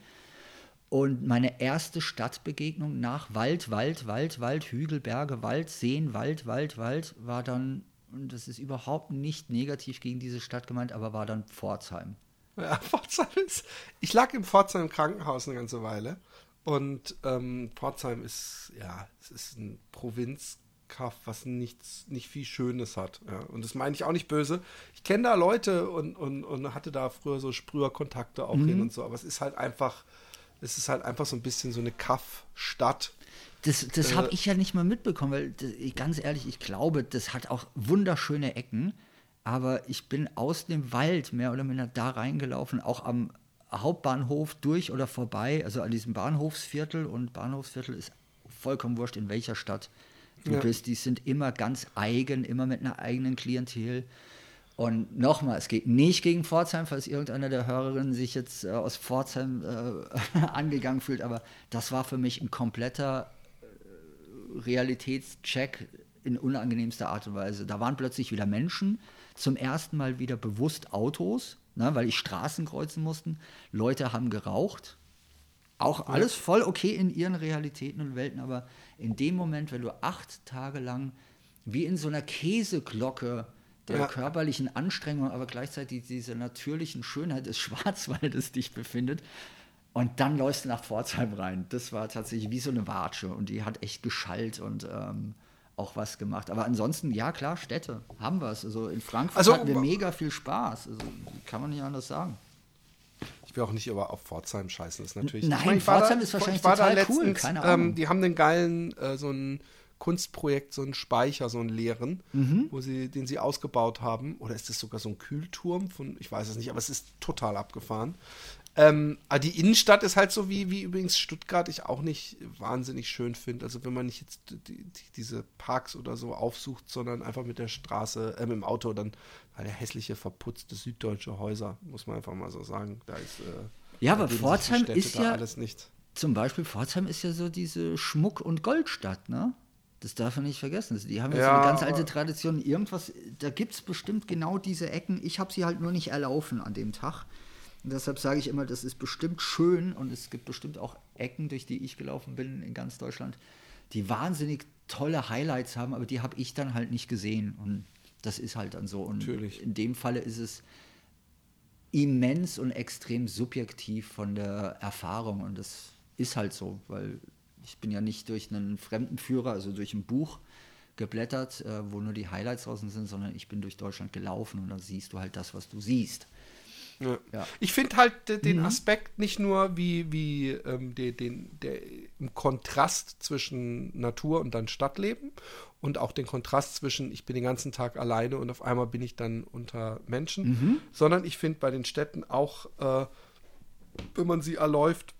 Und meine erste Stadtbegegnung nach Wald, Wald, Wald, Wald, Hügel, Berge, Wald, Seen, Wald, Wald, Wald war dann, und das ist überhaupt nicht negativ gegen diese Stadt gemeint, aber war dann Pforzheim. Ja, Pforzheim ist. Ich lag im Pforzheim im Krankenhaus eine ganze Weile. Und ähm, Pforzheim ist, ja, es ist ein Provinzkaff, was nichts, nicht viel Schönes hat. Ja. Und das meine ich auch nicht böse. Ich kenne da Leute und, und, und hatte da früher so Sprüherkontakte auch hin und so, aber es ist halt einfach, es ist halt einfach so ein bisschen so eine Kaff-Stadt. Das, das Äh. habe ich ja nicht mal mitbekommen, weil das, ganz ehrlich, ich glaube, das hat auch wunderschöne Ecken, aber ich bin aus dem Wald mehr oder minder da reingelaufen, auch am Hauptbahnhof durch oder vorbei, also an diesem Bahnhofsviertel und Bahnhofsviertel ist vollkommen wurscht, in welcher Stadt du Ja. bist. Die sind immer ganz eigen, immer mit einer eigenen Klientel. Und nochmal, es geht nicht gegen Pforzheim, falls irgendeiner der Hörerinnen sich jetzt äh, aus Pforzheim äh, angegangen fühlt, aber das war für mich ein kompletter Realitätscheck in unangenehmster Art und Weise. Da waren plötzlich wieder Menschen, zum ersten Mal wieder bewusst Autos, ne, weil ich Straßen kreuzen mussten. Leute haben geraucht. Auch alles voll okay in ihren Realitäten und Welten, aber in dem Moment, wenn du acht Tage lang wie in so einer Käseglocke der Ja. körperlichen Anstrengung, aber gleichzeitig dieser natürlichen Schönheit des Schwarzwaldes dich befindet, und dann läufst du nach Pforzheim rein. Das war tatsächlich wie so eine Watsche und die hat echt geschallt und ähm, auch was gemacht. Aber ansonsten, ja klar, Städte haben wir es. Also in Frankfurt Also, hatten wir mega viel Spaß. Also kann man nicht anders sagen. Ich will auch nicht über auf Pforzheim scheißen, das ist natürlich. Nein, ich mein, ich Pforzheim da- ist wahrscheinlich total cool, letztens, keine Ähm, Ahnung. die haben einen geilen, äh, so einen Kunstprojekt so einen Speicher, so einen leeren, Mhm. wo sie, den sie ausgebaut haben. Oder ist das sogar so ein Kühlturm von, ich weiß es nicht, aber es ist total abgefahren. Ähm, aber die Innenstadt ist halt so wie, wie übrigens Stuttgart ich auch nicht wahnsinnig schön finde. Also wenn man nicht jetzt die, die, diese Parks oder so aufsucht, sondern einfach mit der Straße, äh, mit dem Auto, dann halt hässliche, verputzte süddeutsche Häuser, muss man einfach mal so sagen. Da ist, äh, Ja, aber Pforzheim ist ja- alles nicht. Zum Beispiel Pforzheim ist ja so diese Schmuck- und Goldstadt, ne? Das darf man nicht vergessen. Also Die haben ja, so Ja, eine ganz alte Tradition. Irgendwas, da gibt es bestimmt genau diese Ecken. Ich habe sie halt nur nicht erlaufen an dem Tag. Und deshalb sage ich immer, das ist bestimmt schön und es gibt bestimmt auch Ecken, durch die ich gelaufen bin in ganz Deutschland, die wahnsinnig tolle Highlights haben, aber die habe ich dann halt nicht gesehen. Und das ist halt dann so. Und Natürlich. in dem Falle ist es immens und extrem subjektiv von der Erfahrung und das ist halt so, weil ich bin ja nicht durch einen Fremdenführer, also durch ein Buch geblättert, äh, wo nur die Highlights draußen sind, sondern ich bin durch Deutschland gelaufen und dann siehst du halt das, was du siehst. Ja. Ja. Ich finde halt Mhm. den Aspekt nicht nur wie, wie ähm, de, den, der, im Kontrast zwischen Natur und dann Stadtleben und auch den Kontrast zwischen, ich bin den ganzen Tag alleine und auf einmal bin ich dann unter Menschen, Mhm. sondern ich finde bei den Städten auch, äh, wenn man sie erläuft,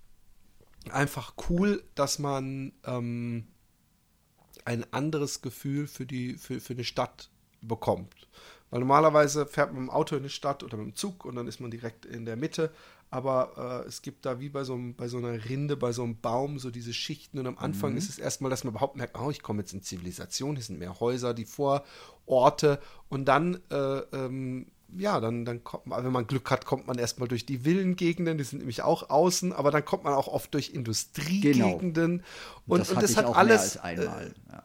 einfach cool, dass man ähm, ein anderes Gefühl für, die, für, für eine Stadt bekommt. Weil normalerweise fährt man mit dem Auto in eine Stadt oder mit dem Zug und dann ist man direkt in der Mitte. Aber äh, es gibt da wie bei so, einem, bei so einer Rinde, bei so einem Baum, so diese Schichten. Und am Anfang ist es erstmal, dass man überhaupt merkt, oh, ich komme jetzt in Zivilisation, hier sind mehr Häuser, die Vororte. Und dann, äh, ähm, ja, dann, dann kommt man, wenn man Glück hat, kommt man erstmal durch die Villengegenden, die sind nämlich auch außen, aber dann kommt man auch oft durch Industriegegenden. Und, das und das hat alles. mehr als einmal. ja.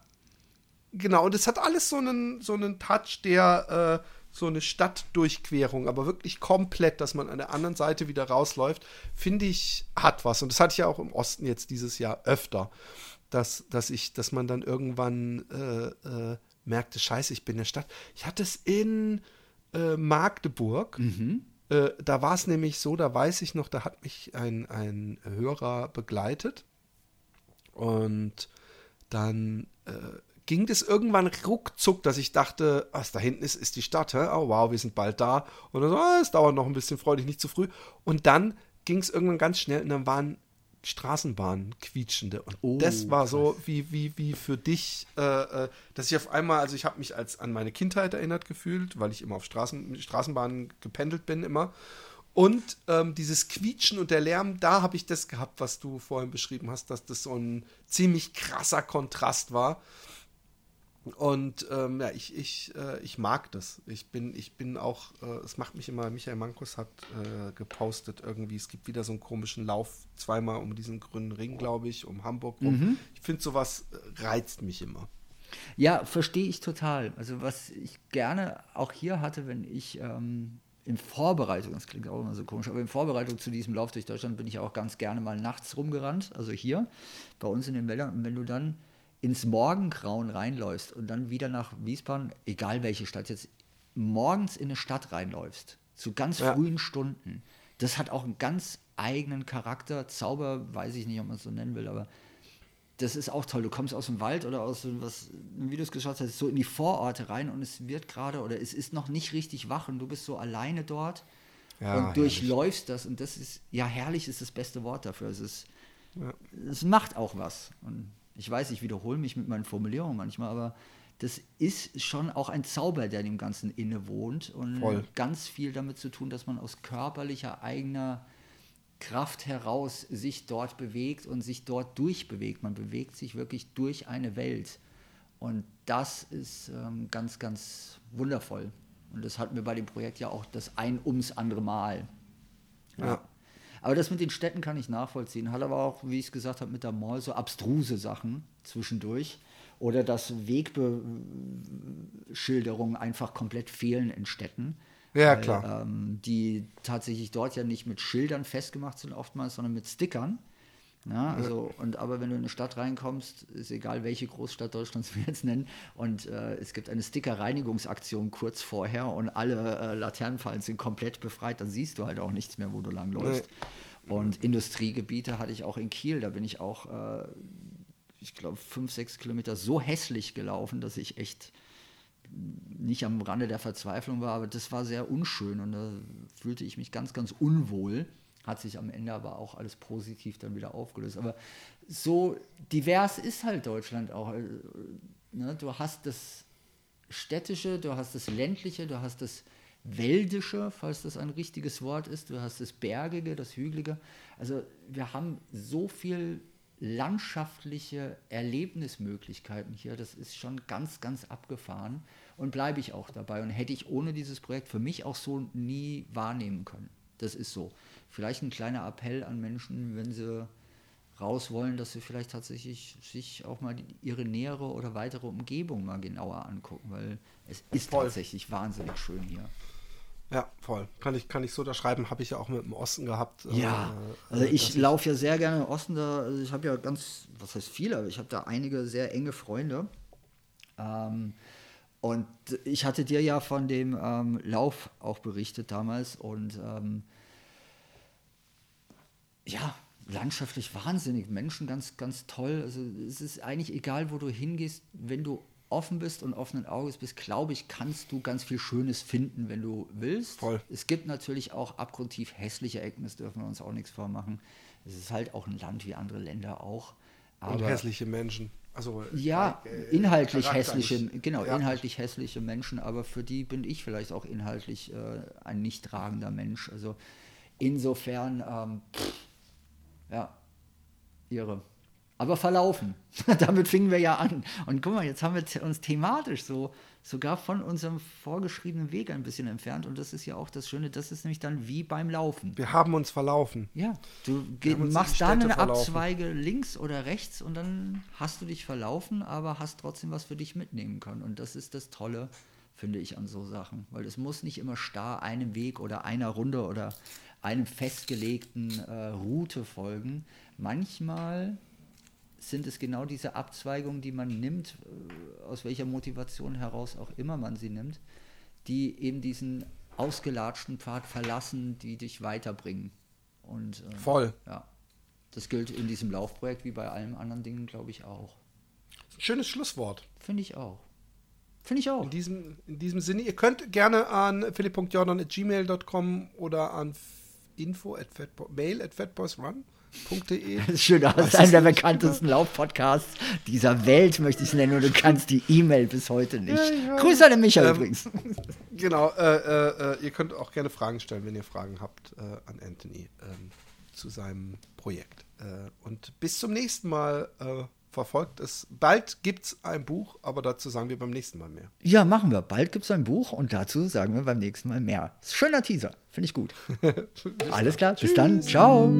Genau, und es hat alles so einen, so einen Touch, der äh, so eine Stadtdurchquerung, aber wirklich komplett, dass man an der anderen Seite wieder rausläuft, finde ich, hat was. Und das hatte ich ja auch im Osten jetzt dieses Jahr öfter, dass, dass ich, dass man dann irgendwann äh, äh, merkte, scheiße, ich bin in der Stadt. Ich hatte es in äh, Magdeburg. Äh, da war es nämlich so, da weiß ich noch, da hat mich ein, ein Hörer begleitet. Und dann äh, ging das irgendwann ruckzuck, dass ich dachte, was da hinten ist, ist die Stadt. Hä? Oh wow, wir sind bald da. Und dann so, ah, es dauert noch ein bisschen, freudig, nicht zu früh. Und dann ging es irgendwann ganz schnell und dann waren Straßenbahnen quietschende. Und Oh, das war so wie, wie, wie für dich, äh, äh, dass ich auf einmal, also ich habe mich als an meine Kindheit erinnert gefühlt, weil ich immer auf Straßen, Straßenbahnen gependelt bin immer. Und ähm, dieses Quietschen und der Lärm, da habe ich das gehabt, was du vorhin beschrieben hast, dass das so ein ziemlich krasser Kontrast war. Und ähm, ja, ich, ich, äh, ich mag das. Ich bin, ich bin auch, äh, es macht mich immer, Michael Mankus hat äh, gepostet irgendwie, es gibt wieder so einen komischen Lauf, zweimal um diesen grünen Ring, glaube ich, um Hamburg rum. Ich finde, sowas äh, reizt mich immer. Ja, verstehe ich total. Also was ich gerne auch hier hatte, wenn ich ähm, in Vorbereitung, das klingt auch immer so komisch, aber in Vorbereitung zu diesem Lauf durch Deutschland bin ich auch ganz gerne mal nachts rumgerannt, also hier bei uns in den Wäldern. Und wenn du dann ins Morgengrauen reinläufst und dann wieder nach Wiesbaden, egal welche Stadt jetzt, morgens in eine Stadt reinläufst, zu ganz Ja. frühen Stunden, das hat auch einen ganz eigenen Charakter. Zauber, weiß ich nicht, ob man es so nennen will, aber das ist auch toll. Du kommst aus dem Wald oder aus was, wie du es geschaut hast, so in die Vororte rein und es wird gerade oder es ist noch nicht richtig wach und du bist so alleine dort Ja, und durchläufst das und das ist, ja, herrlich ist das beste Wort dafür. Es ist, Ja. es macht auch was. Und ich weiß, ich wiederhole mich mit meinen Formulierungen manchmal, aber das ist schon auch ein Zauber, der dem Ganzen innewohnt und Voll. ganz viel damit zu tun, dass man aus körperlicher eigener Kraft heraus sich dort bewegt und sich dort durchbewegt. Man bewegt sich wirklich durch eine Welt. Und das ist ähm, ganz, ganz wundervoll. Und das hatten wir bei dem Projekt ja auch das ein ums andere Mal. Ja. Aber das mit den Städten kann ich nachvollziehen. Hat aber auch, wie ich es gesagt habe, mit der Mall so abstruse Sachen zwischendurch. Oder dass Wegbeschilderungen einfach komplett fehlen in Städten. Ja, Weil, klar. Ähm, die tatsächlich dort ja nicht mit Schildern festgemacht sind oftmals, sondern mit Stickern. Ja, also, und aber wenn du in eine Stadt reinkommst, ist egal welche Großstadt Deutschlands wir jetzt nennen, und äh, es gibt eine Sticker-Reinigungsaktion kurz vorher und alle äh, Laternenfallen sind komplett befreit, dann siehst du halt auch nichts mehr, wo du langläufst. Und Industriegebiete hatte ich auch in Kiel, da bin ich auch äh, ich glaube, fünf, sechs Kilometer so hässlich gelaufen, dass ich echt nicht am Rande der Verzweiflung war, aber das war sehr unschön und da fühlte ich mich ganz, ganz unwohl. Hat sich am Ende aber auch alles positiv dann wieder aufgelöst. Aber so divers ist halt Deutschland auch. Äh, ne? Du hast das Städtische, du hast das Ländliche, du hast das Wäldische, falls das ein richtiges Wort ist, du hast das Bergige, das Hügelige. Also wir haben so viel landschaftliche Erlebnismöglichkeiten hier. Das ist schon ganz, ganz abgefahren und bleibe ich auch dabei. Und hätte ich ohne dieses Projekt für mich auch so nie wahrnehmen können. Das ist so. Vielleicht ein kleiner Appell an Menschen, wenn sie raus wollen, dass sie vielleicht tatsächlich sich auch mal die, ihre nähere oder weitere Umgebung mal genauer angucken, weil es ist Voll. tatsächlich wahnsinnig schön hier. Ja, voll. Kann ich, kann ich so unterschreiben, habe ich ja auch mit dem Osten gehabt. Ja, äh, also ich laufe ja sehr gerne im Osten da. Also ich habe ja ganz, was heißt viele, aber ich habe da einige sehr enge Freunde. Ähm, und ich hatte dir ja von dem ähm, Lauf auch berichtet damals und ähm, ja, landschaftlich wahnsinnig, Menschen ganz, ganz toll. Also es ist eigentlich egal, wo du hingehst, wenn du offen bist und offenen Auges bist, glaube ich, kannst du ganz viel Schönes finden, wenn du willst. Voll. Es gibt natürlich auch abgrundtief hässliche Ecken, das dürfen wir uns auch nichts vormachen. Es ist halt auch ein Land wie andere Länder auch. Aber und hässliche Menschen. Also, ja, äh, inhaltlich hässliche, genau, ja. inhaltlich hässliche Menschen, aber für die bin ich vielleicht auch inhaltlich äh, ein nicht tragender Mensch. Also insofern, ähm, pff, ja, irre aber verlaufen. Damit fingen wir ja an. Und guck mal, jetzt haben wir uns thematisch so sogar von unserem vorgeschriebenen Weg ein bisschen entfernt. Und das ist ja auch das Schöne, das ist nämlich dann wie beim Laufen. Wir haben uns verlaufen. Ja, du machst da eine verlaufen. Abzweige links oder rechts und dann hast du dich verlaufen, aber hast trotzdem was für dich mitnehmen können. Und das ist das Tolle, finde ich, an so Sachen. Weil es muss nicht immer starr einem Weg oder einer Runde oder einem festgelegten äh, Route folgen. Manchmal sind es genau diese Abzweigungen, die man nimmt, äh, aus welcher Motivation heraus auch immer man sie nimmt, die eben diesen ausgelatschten Pfad verlassen, die dich weiterbringen. Und, äh, Voll. Ja. Das gilt in diesem Laufprojekt wie bei allen anderen Dingen, glaube ich, auch. Ein schönes Schlusswort. Finde ich auch. Finde ich auch. In diesem, in diesem Sinne, ihr könnt gerne an philipp.jordan.gmail.com oder an info at mail at fatboysrun das ist schön, das ist einer der bekanntesten Laufpodcasts dieser Welt, möchte ich es nennen, und du kannst die E-Mail bis heute nicht. Ja, ja. Grüße an den Michael ähm, übrigens. Genau, äh, äh, ihr könnt auch gerne Fragen stellen, wenn ihr Fragen habt äh, an Anthony ähm, zu seinem Projekt. Äh, und bis zum nächsten Mal äh, verfolgt es. Bald gibt es ein Buch, aber dazu sagen wir beim nächsten Mal mehr. Ja, machen wir. Bald gibt es ein Buch und dazu sagen wir beim nächsten Mal mehr. Schöner Teaser, finde ich gut. Alles klar, bis dann. Ciao.